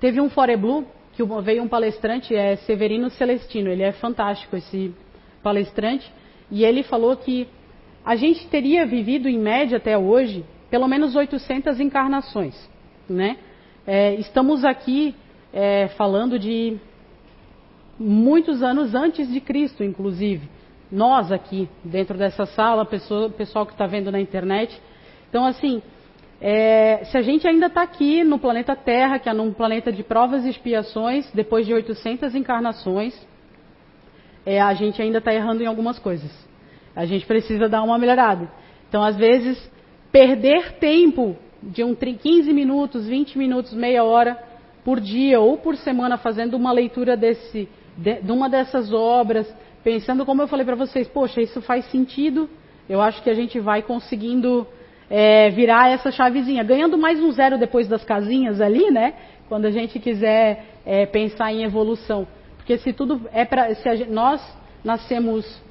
teve um Blue que veio um palestrante, é Severino Celestino, ele é fantástico esse palestrante e ele falou que a gente teria vivido em média até hoje pelo menos 800 encarnações, né? É, estamos aqui é, falando de muitos anos antes de Cristo, inclusive. Nós aqui, dentro dessa sala, pessoa, pessoal que está vendo na internet. Então, assim, é, se a gente ainda está aqui no planeta Terra, que é num planeta de provas e expiações, depois de 800 encarnações, é, a gente ainda está errando em algumas coisas. A gente precisa dar uma melhorada. Então, às vezes, perder tempo de um 15 minutos, 20 minutos, meia hora por dia ou por semana fazendo uma leitura desse, de, uma dessas obras, pensando como eu falei para vocês, poxa, isso faz sentido. Eu acho que a gente vai conseguindo é, virar essa chavezinha, ganhando mais um zero depois das casinhas ali, né? Quando a gente quiser é, pensar em evolução, porque se tudo é para, se gente, nós nascemos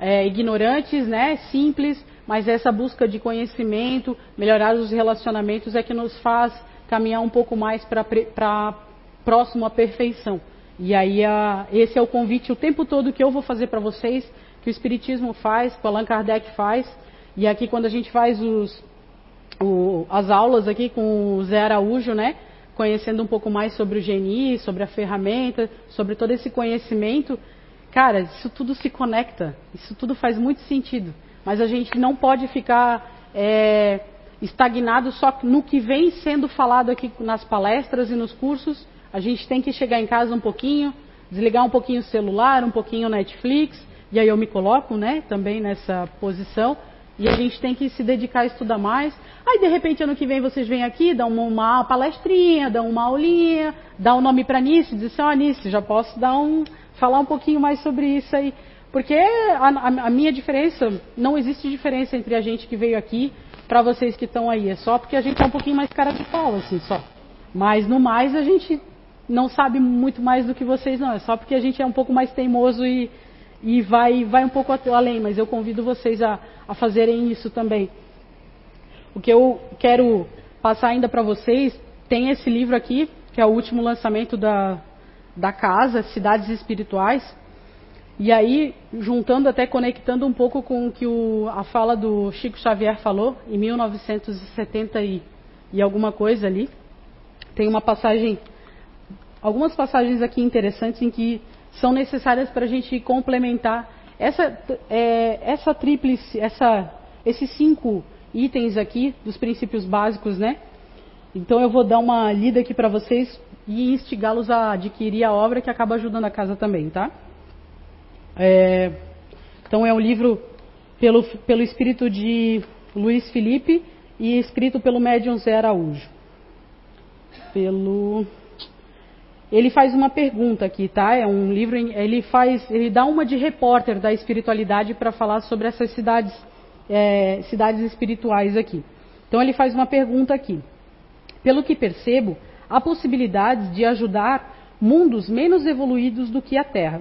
é, ignorantes, né? Simples, mas essa busca de conhecimento, melhorar os relacionamentos é que nos faz caminhar um pouco mais para próximo à perfeição. E aí a, esse é o convite o tempo todo que eu vou fazer para vocês, que o Espiritismo faz, que o Allan Kardec faz, E aqui quando a gente faz os, o, as aulas aqui com o Zé Araújo, né? Conhecendo um pouco mais sobre o GNI, sobre a ferramenta, sobre todo esse conhecimento, cara, isso tudo se conecta, isso tudo faz muito sentido. Mas a gente não pode ficar é, estagnado só no que vem sendo falado aqui nas palestras e nos cursos. A gente tem que chegar em casa um pouquinho, desligar um pouquinho o celular, um pouquinho o Netflix, e aí eu me coloco, né, também nessa posição. E a gente tem que se dedicar a estudar mais. Aí, de repente, ano que vem vocês vêm aqui, dão uma, uma palestrinha, dão uma aulinha, dão um nome para Nice, dizem assim, ó, oh, Nice, já posso dar um, falar um pouquinho mais sobre isso aí. Porque a, a, a minha diferença, não existe diferença entre a gente que veio aqui para vocês que estão aí. É só porque a gente é um pouquinho mais cara de pau, assim, só. Mas no mais a gente não sabe muito mais do que vocês, não. É só porque a gente é um pouco mais teimoso e, e vai, vai um pouco além. Mas eu convido vocês a, a fazerem isso também. O que eu quero passar ainda para vocês, tem esse livro aqui, que é o último lançamento da, da casa, Cidades Espirituais. E aí, juntando até conectando um pouco com o que o, a fala do Chico Xavier falou, em 1970 e, e alguma coisa ali, tem uma passagem, algumas passagens aqui interessantes em que são necessárias para a gente complementar essa, é, essa tríplice, essa, esses cinco itens aqui dos princípios básicos, né? Então eu vou dar uma lida aqui para vocês e instigá-los a adquirir a obra que acaba ajudando a casa também, tá? É, então é um livro pelo, pelo espírito de Luiz Felipe e escrito pelo médium Zé Araújo. Pelo ele faz uma pergunta aqui, tá? É um livro, ele faz, ele dá uma de repórter da espiritualidade para falar sobre essas cidades, é, cidades espirituais aqui. Então ele faz uma pergunta aqui. Pelo que percebo, há possibilidades de ajudar mundos menos evoluídos do que a Terra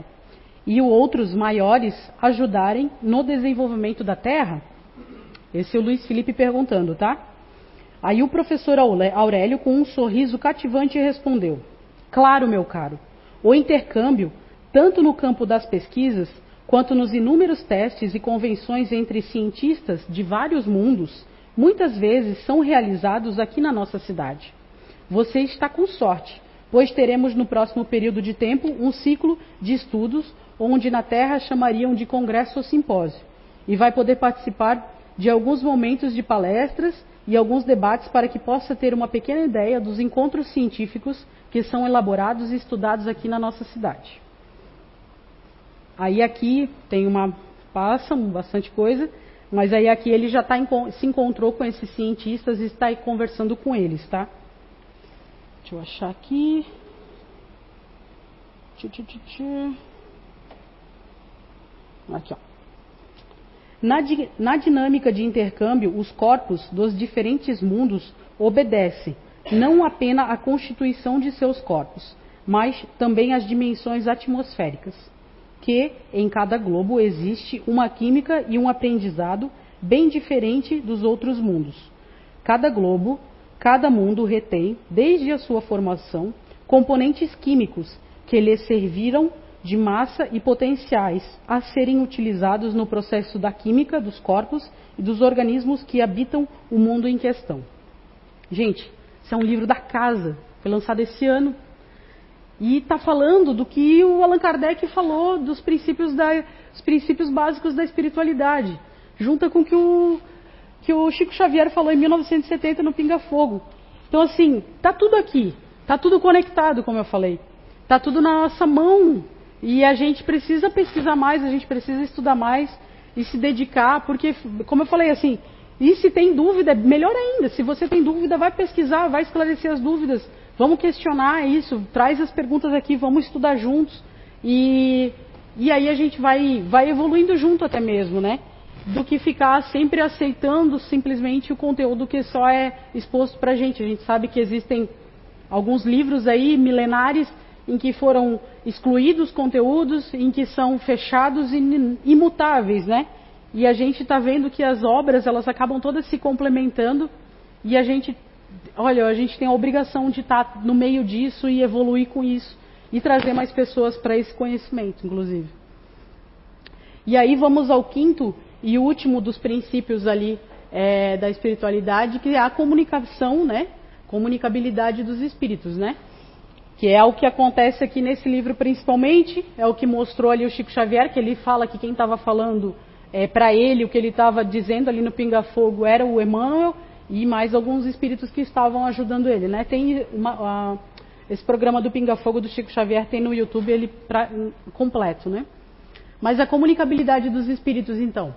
e outros maiores ajudarem no desenvolvimento da Terra? Esse é o Luiz Felipe perguntando, tá? Aí o professor Aurélio, com um sorriso cativante, respondeu: Claro, meu caro, o intercâmbio, tanto no campo das pesquisas quanto nos inúmeros testes e convenções entre cientistas de vários mundos, muitas vezes são realizados aqui na nossa cidade. Você está com sorte, pois teremos no próximo período de tempo um ciclo de estudos onde na Terra chamariam de congresso ou simpósio, e vai poder participar de alguns momentos de palestras e alguns debates para que possa ter uma pequena ideia dos encontros científicos que são elaborados e estudados aqui na nossa cidade. Aí aqui tem uma passa bastante coisa, mas aí aqui ele já tá, se encontrou com esses cientistas e está conversando com eles, tá? Deixa eu achar aqui. Aqui, ó. Na, na dinâmica de intercâmbio, os corpos dos diferentes mundos obedecem não apenas à constituição de seus corpos, mas também às dimensões atmosféricas, que em cada globo existe uma química e um aprendizado bem diferente dos outros mundos. Cada globo Cada mundo retém, desde a sua formação, componentes químicos que lhe serviram de massa e potenciais a serem utilizados no processo da química dos corpos e dos organismos que habitam o mundo em questão. Gente, isso é um livro da casa, foi lançado esse ano. E está falando do que o Allan Kardec falou dos princípios, da, princípios básicos da espiritualidade. Junta com o que o que o Chico Xavier falou em 1970 no Pinga Fogo. Então, assim, tá tudo aqui, tá tudo conectado, como eu falei, tá tudo na nossa mão e a gente precisa pesquisar mais, a gente precisa estudar mais e se dedicar, porque, como eu falei, assim, e se tem dúvida, melhor ainda. Se você tem dúvida, vai pesquisar, vai esclarecer as dúvidas. Vamos questionar isso, traz as perguntas aqui, vamos estudar juntos. E, e aí a gente vai, vai evoluindo junto até mesmo, né? do que ficar sempre aceitando simplesmente o conteúdo que só é exposto para a gente. A gente sabe que existem alguns livros aí milenares em que foram excluídos conteúdos, em que são fechados e imutáveis, né? E a gente está vendo que as obras elas acabam todas se complementando e a gente, olha, a gente tem a obrigação de estar tá no meio disso e evoluir com isso e trazer mais pessoas para esse conhecimento, inclusive. E aí vamos ao quinto E último dos princípios ali é, da espiritualidade, que é a comunicação, né? Comunicabilidade dos espíritos, né? Que é o que acontece aqui nesse livro principalmente, é o que mostrou ali o Chico Xavier, que ele fala que quem estava falando é, para ele, o que ele estava dizendo ali no Pinga Fogo era o Emmanuel e mais alguns espíritos que estavam ajudando ele, né? Tem uma, a, esse programa do Pinga Fogo do Chico Xavier tem no YouTube ele pra, completo, né? Mas a comunicabilidade dos espíritos, então,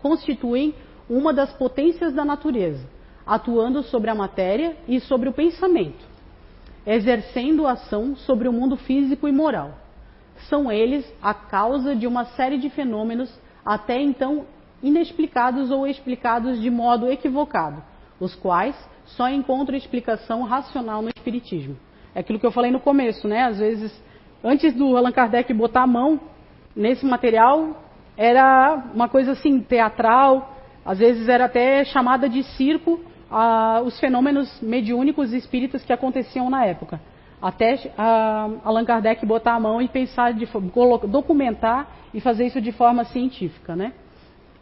constituem uma das potências da natureza, atuando sobre a matéria e sobre o pensamento, exercendo ação sobre o mundo físico e moral. São eles a causa de uma série de fenômenos até então inexplicados ou explicados de modo equivocado, os quais só encontram explicação racional no Espiritismo. É aquilo que eu falei no começo, né? Às vezes, antes do Allan Kardec botar a mão nesse material, era uma coisa assim, teatral, às vezes era até chamada de circo os fenômenos mediúnicos e espíritas que aconteciam na época. Até Allan Kardec botar a mão e pensar, de, documentar e fazer isso de forma científica, né?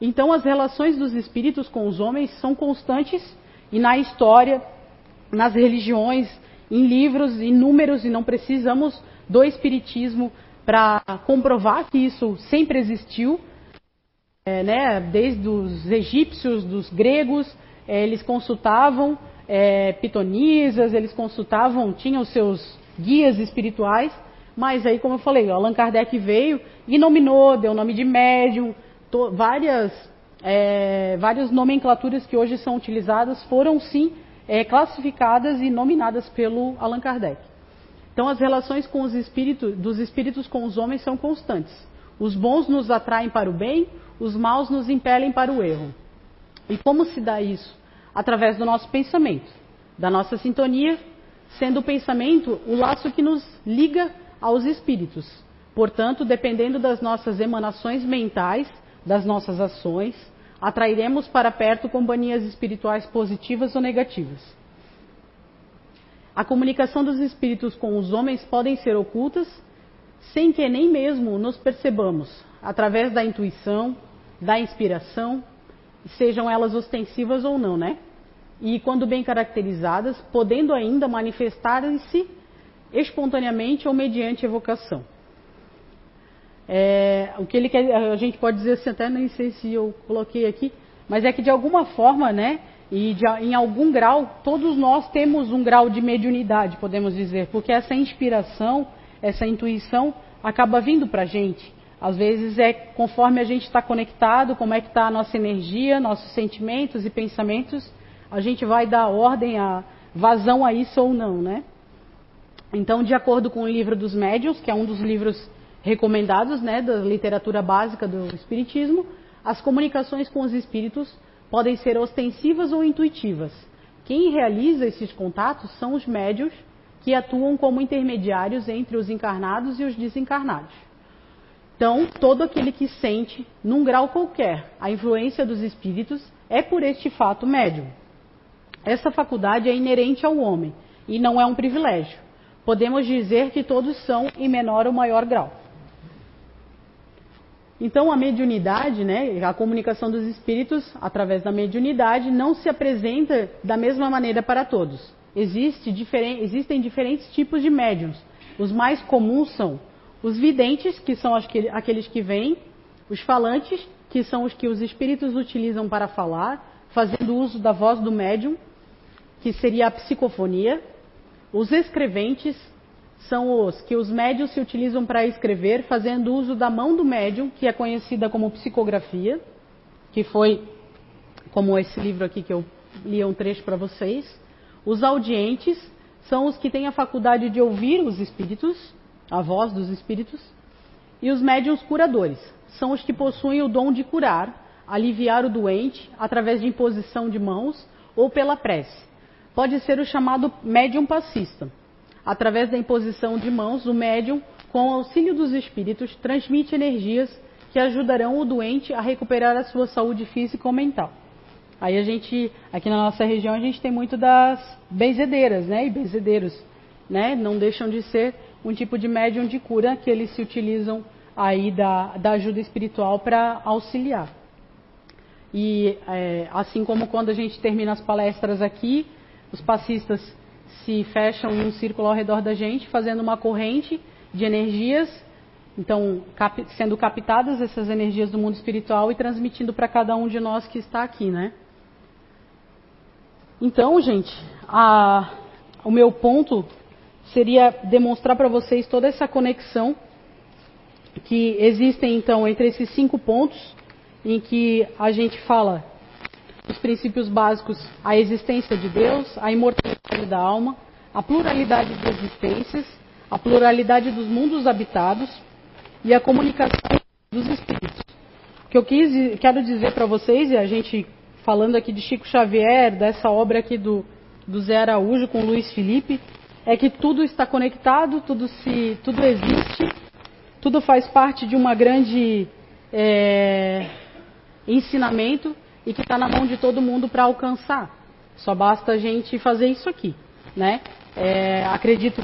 Então, as relações dos espíritos com os homens são constantes e na história, nas religiões, em livros inúmeros, e não precisamos do espiritismo para comprovar que isso sempre existiu, é, né? Desde os egípcios, dos gregos, eles consultavam é, pitonisas, eles consultavam, tinham seus guias espirituais, mas aí, como eu falei, Allan Kardec veio e nominou, deu nome de médium, to, várias, é, várias nomenclaturas que hoje são utilizadas foram sim é, classificadas e nominadas pelo Allan Kardec. Então as relações com os espíritos, dos espíritos com os homens são constantes. Os bons nos atraem para o bem, os maus nos impelem para o erro. E como se dá isso? Através do nosso pensamento, da nossa sintonia, sendo o pensamento o laço que nos liga aos espíritos. Portanto, dependendo das nossas emanações mentais, das nossas ações, atrairemos para perto companhias espirituais positivas ou negativas. A comunicação dos espíritos com os homens podem ser ocultas sem que nem mesmo nos percebamos, através da intuição, da inspiração, sejam elas ostensivas ou não, né? E quando bem caracterizadas, podendo ainda manifestarem-se espontaneamente ou mediante evocação. É, o que ele quer, a gente pode dizer assim, até nem sei se eu coloquei aqui, mas é que de alguma forma, né, e de, em algum grau, todos nós temos um grau de mediunidade, podemos dizer, porque essa inspiração, essa intuição acaba vindo para a gente. Às vezes é conforme a gente está conectado, como é que está a nossa energia, nossos sentimentos e pensamentos, a gente vai dar ordem, a vazão a isso ou não, né? Então, de acordo com o livro dos médiuns, que é um dos livros recomendados né, da literatura básica do Espiritismo, as comunicações com os espíritos podem ser ostensivas ou intuitivas. Quem realiza esses contatos são os médios que atuam como intermediários entre os encarnados e os desencarnados. Então, todo aquele que sente, num grau qualquer, a influência dos espíritos é por este fato médium. Essa faculdade é inerente ao homem e não é um privilégio. Podemos dizer que todos são em menor ou maior grau. Então, a mediunidade, né, a comunicação dos espíritos através da mediunidade não se apresenta da mesma maneira para todos. Existe diferen existem diferentes tipos de médiums. Os mais comuns são os videntes, que são aqueles que vêm, os falantes, que são os que os espíritos utilizam para falar, fazendo uso da voz do médium, que seria a psicofonia, os escreventes, são os que os médios se utilizam para escrever, fazendo uso da mão do médium, que é conhecida como psicografia, que foi como esse livro aqui que eu li um trecho para vocês. Os audientes são os que têm a faculdade de ouvir os espíritos, a voz dos espíritos. E os médiums curadores são os que possuem o dom de curar, aliviar o doente através de imposição de mãos ou pela prece. Pode ser o chamado médium passista Através da imposição de mãos, o médium, com o auxílio dos espíritos, transmite energias que ajudarão o doente a recuperar a sua saúde física ou mental. Aí a gente, aqui na nossa região, a gente tem muito das benzedeiras, né? E benzedeiros, né? Não deixam de ser um tipo de médium de cura que eles se utilizam aí da, da ajuda espiritual para auxiliar. E é, assim como quando a gente termina as palestras aqui, os passistas se fecham em um círculo ao redor da gente, fazendo uma corrente de energias, então cap sendo captadas essas energias do mundo espiritual e transmitindo para cada um de nós que está aqui, né? Então, gente, a, o meu ponto seria demonstrar para vocês toda essa conexão que existem então entre esses cinco pontos em que a gente fala os princípios básicos, a existência de Deus, a imortalidade da alma, a pluralidade de existências, a pluralidade dos mundos habitados e a comunicação dos espíritos. O que eu quis, quero dizer para vocês, e a gente falando aqui de Chico Xavier, dessa obra aqui do, do Zé Araújo com Luiz Felipe, é que tudo está conectado, tudo, se, tudo existe, tudo faz parte de uma grande é, ensinamento e que está na mão de todo mundo para alcançar. Só basta a gente fazer isso aqui, né? É, acredito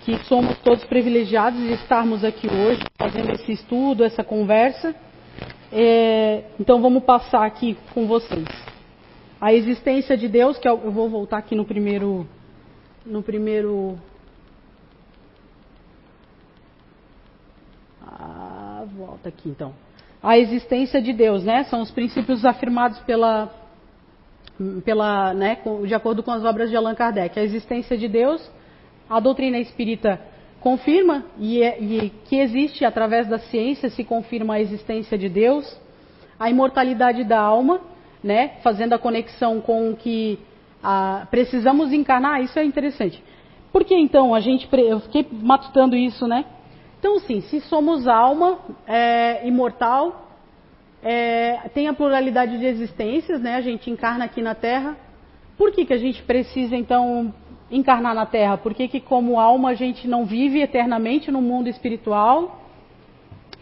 que somos todos privilegiados de estarmos aqui hoje fazendo esse estudo, essa conversa. É, então vamos passar aqui com vocês. A existência de Deus, que é eu vou voltar aqui no primeiro, no primeiro. Ah, volta aqui então. A existência de Deus, né? São os princípios afirmados pela, pela, né, de acordo com as obras de Allan Kardec. A existência de Deus, a doutrina espírita confirma e, é, e, que existe através da ciência se confirma a existência de Deus, a imortalidade da alma, né, fazendo a conexão com o que a, precisamos encarnar, isso é interessante. Por que então a gente eu fiquei matutando isso, né? Então sim, se somos alma é, imortal, é, tem a pluralidade de existências, né? A gente encarna aqui na Terra. Por que, que a gente precisa então encarnar na Terra? Por que, que, como alma, a gente não vive eternamente no mundo espiritual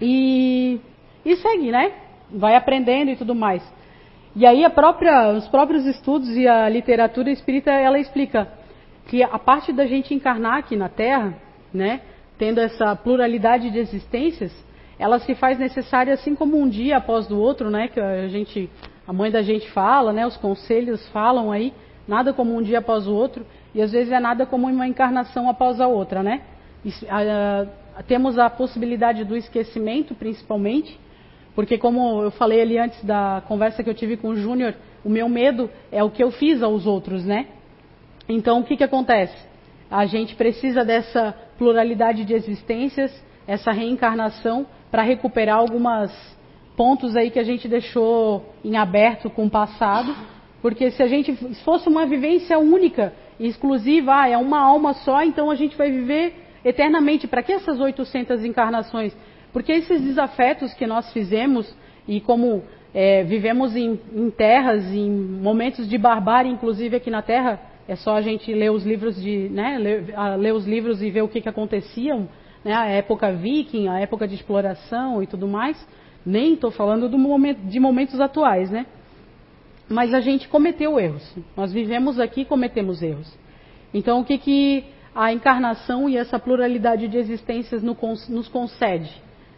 e, e segue, né? Vai aprendendo e tudo mais. E aí própria, os próprios estudos e a literatura espírita, ela explica que a parte da gente encarnar aqui na Terra, né? Tendo essa pluralidade de existências, ela se faz necessária assim como um dia após o outro, né? Que a gente, a mãe da gente fala, né? Os conselhos falam aí, nada como um dia após o outro. E às vezes é nada como uma encarnação após a outra, né? temos a possibilidade do esquecimento, principalmente, porque como eu falei ali antes da conversa que eu tive com o Júnior, o meu medo é o que eu fiz aos outros, né? Então o que, que acontece? A gente precisa dessa pluralidade de existências, essa reencarnação, para recuperar alguns pontos aí que a gente deixou em aberto com o passado, porque se a gente se fosse uma vivência única, exclusiva, ah, é uma alma só, então a gente vai viver eternamente. Para que essas 800 encarnações? Porque esses desafetos que nós fizemos, e como é, vivemos em, em, terras, em momentos de barbárie, inclusive aqui na Terra, é só a gente ler os livros de, né, ler, ler os livros e ver o que, que acontecia, né, a época viking, a época de exploração e tudo mais. Nem estou falando momento, de momentos atuais, né? Mas a gente cometeu erros. Nós vivemos aqui e cometemos erros. Então, o que, que a encarnação e essa pluralidade de existências nos concede?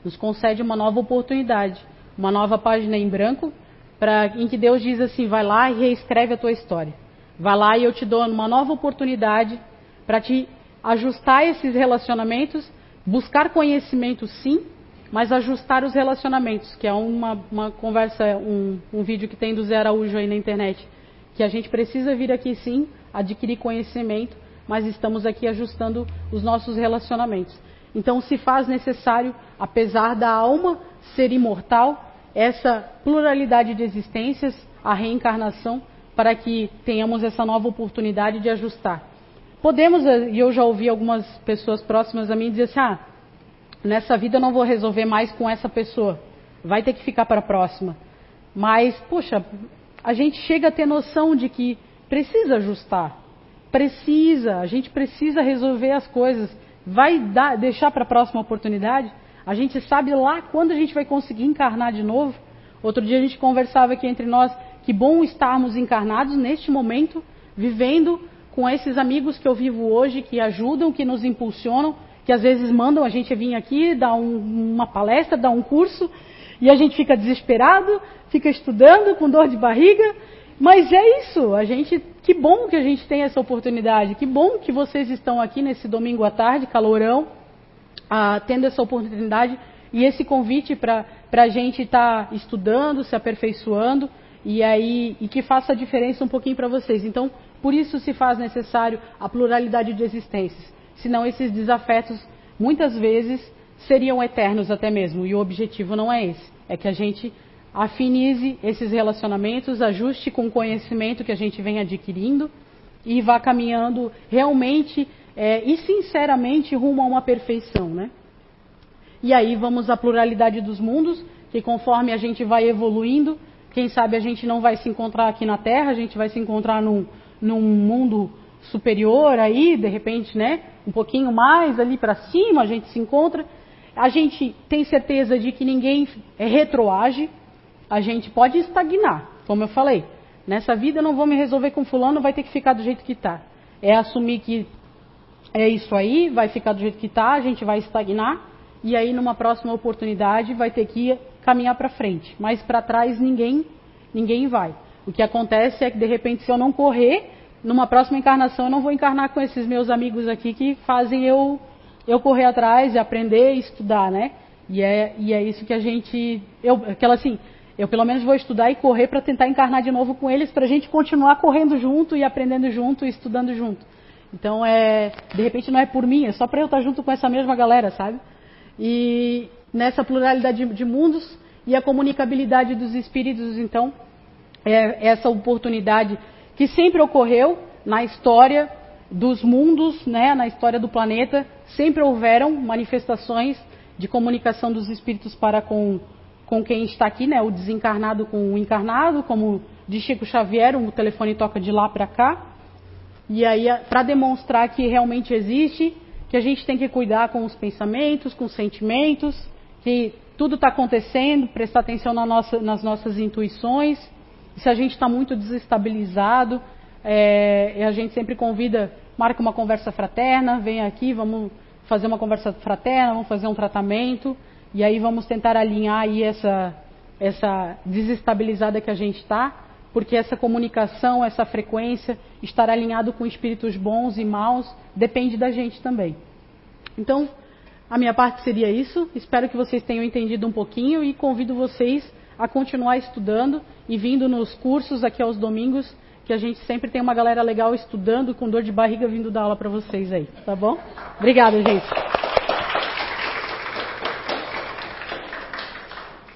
Nos concede uma nova oportunidade, uma nova página em branco, pra, em que Deus diz assim: vai lá e reescreve a tua história. Vai lá e eu te dou uma nova oportunidade para te ajustar esses relacionamentos, buscar conhecimento sim, mas ajustar os relacionamentos, que é uma, uma conversa, um, um, vídeo que tem do Zé Araújo aí na internet, que a gente precisa vir aqui sim, adquirir conhecimento, mas estamos aqui ajustando os nossos relacionamentos. Então se faz necessário, apesar da alma ser imortal, essa pluralidade de existências, a reencarnação, para que tenhamos essa nova oportunidade de ajustar. Podemos, e eu já ouvi algumas pessoas próximas a mim dizer assim, ah, nessa vida eu não vou resolver mais com essa pessoa, vai ter que ficar para a próxima. Mas, puxa, a gente chega a ter noção de que precisa ajustar, precisa, a gente precisa resolver as coisas. Vai dar, deixar para a próxima oportunidade? A gente sabe lá quando a gente vai conseguir encarnar de novo. Outro dia a gente conversava aqui entre nós que bom estarmos encarnados neste momento, vivendo com esses amigos que eu vivo hoje, que ajudam, que nos impulsionam, que às vezes mandam a gente vir aqui, dar um, uma palestra, dar um curso, E a gente fica desesperado, fica estudando com dor de barriga, mas é isso, a gente, que bom que a gente tem essa oportunidade, que bom que vocês estão aqui nesse domingo à tarde, calorão, ah, tendo essa oportunidade e esse convite para a gente estar tá estudando, se aperfeiçoando e aí e que faça a diferença um pouquinho para vocês. Então, por isso se faz necessário a pluralidade de existências. Senão esses desafetos muitas vezes seriam eternos até mesmo. E o objetivo não é esse. É que a gente afinize esses relacionamentos, ajuste com o conhecimento que a gente vem adquirindo e vá caminhando realmente é, e sinceramente rumo a uma perfeição, né? E aí vamos à pluralidade dos mundos, que conforme a gente vai evoluindo, quem sabe a gente não vai se encontrar aqui na Terra, a gente vai se encontrar num, num mundo superior aí, de repente, né? Um pouquinho mais ali para cima a gente se encontra. A gente tem certeza de que ninguém é retroage, a gente pode estagnar, como eu falei. Nessa vida eu não vou me resolver com fulano, vai ter que ficar do jeito que está. É assumir que é isso aí, vai ficar do jeito que está, a gente vai estagnar e aí numa próxima oportunidade vai ter que caminhar para frente. Mas para trás ninguém, ninguém vai. O que acontece é que de repente se eu não correr, numa próxima encarnação eu não vou encarnar com esses meus amigos aqui que fazem eu eu correr atrás e aprender e estudar, né? E é, e é isso que a gente, eu, aquela assim, eu pelo menos vou estudar e correr para tentar encarnar de novo com eles, para a gente continuar correndo junto e aprendendo junto e estudando junto. Então é, de repente não é por mim, é só para eu estar junto com essa mesma galera, sabe? E nessa pluralidade de, mundos e a comunicabilidade dos espíritos, então, é essa oportunidade que sempre ocorreu na história dos mundos, né, na história do planeta, sempre houveram manifestações de comunicação dos espíritos para com, com quem está aqui, né, o desencarnado com o encarnado, como de Chico Xavier, o telefone toca de lá para cá. E aí, para demonstrar que realmente existe, que a gente tem que cuidar com os pensamentos, com os sentimentos, que tudo está acontecendo, prestar atenção na nossa, nas nossas intuições. Se a gente está muito desestabilizado, é, a gente sempre convida, marca uma conversa fraterna, vem aqui, vamos fazer uma conversa fraterna, vamos fazer um tratamento, e aí vamos tentar alinhar aí essa, essa desestabilizada que a gente está porque essa comunicação, essa frequência, estar alinhado com espíritos bons e maus, depende da gente também. Então, a minha parte seria isso. Espero que vocês tenham entendido um pouquinho e convido vocês a continuar estudando e vindo nos cursos aqui aos domingos, que a gente sempre tem uma galera legal estudando com dor de barriga vindo dar aula para vocês aí, tá bom? Obrigada, gente.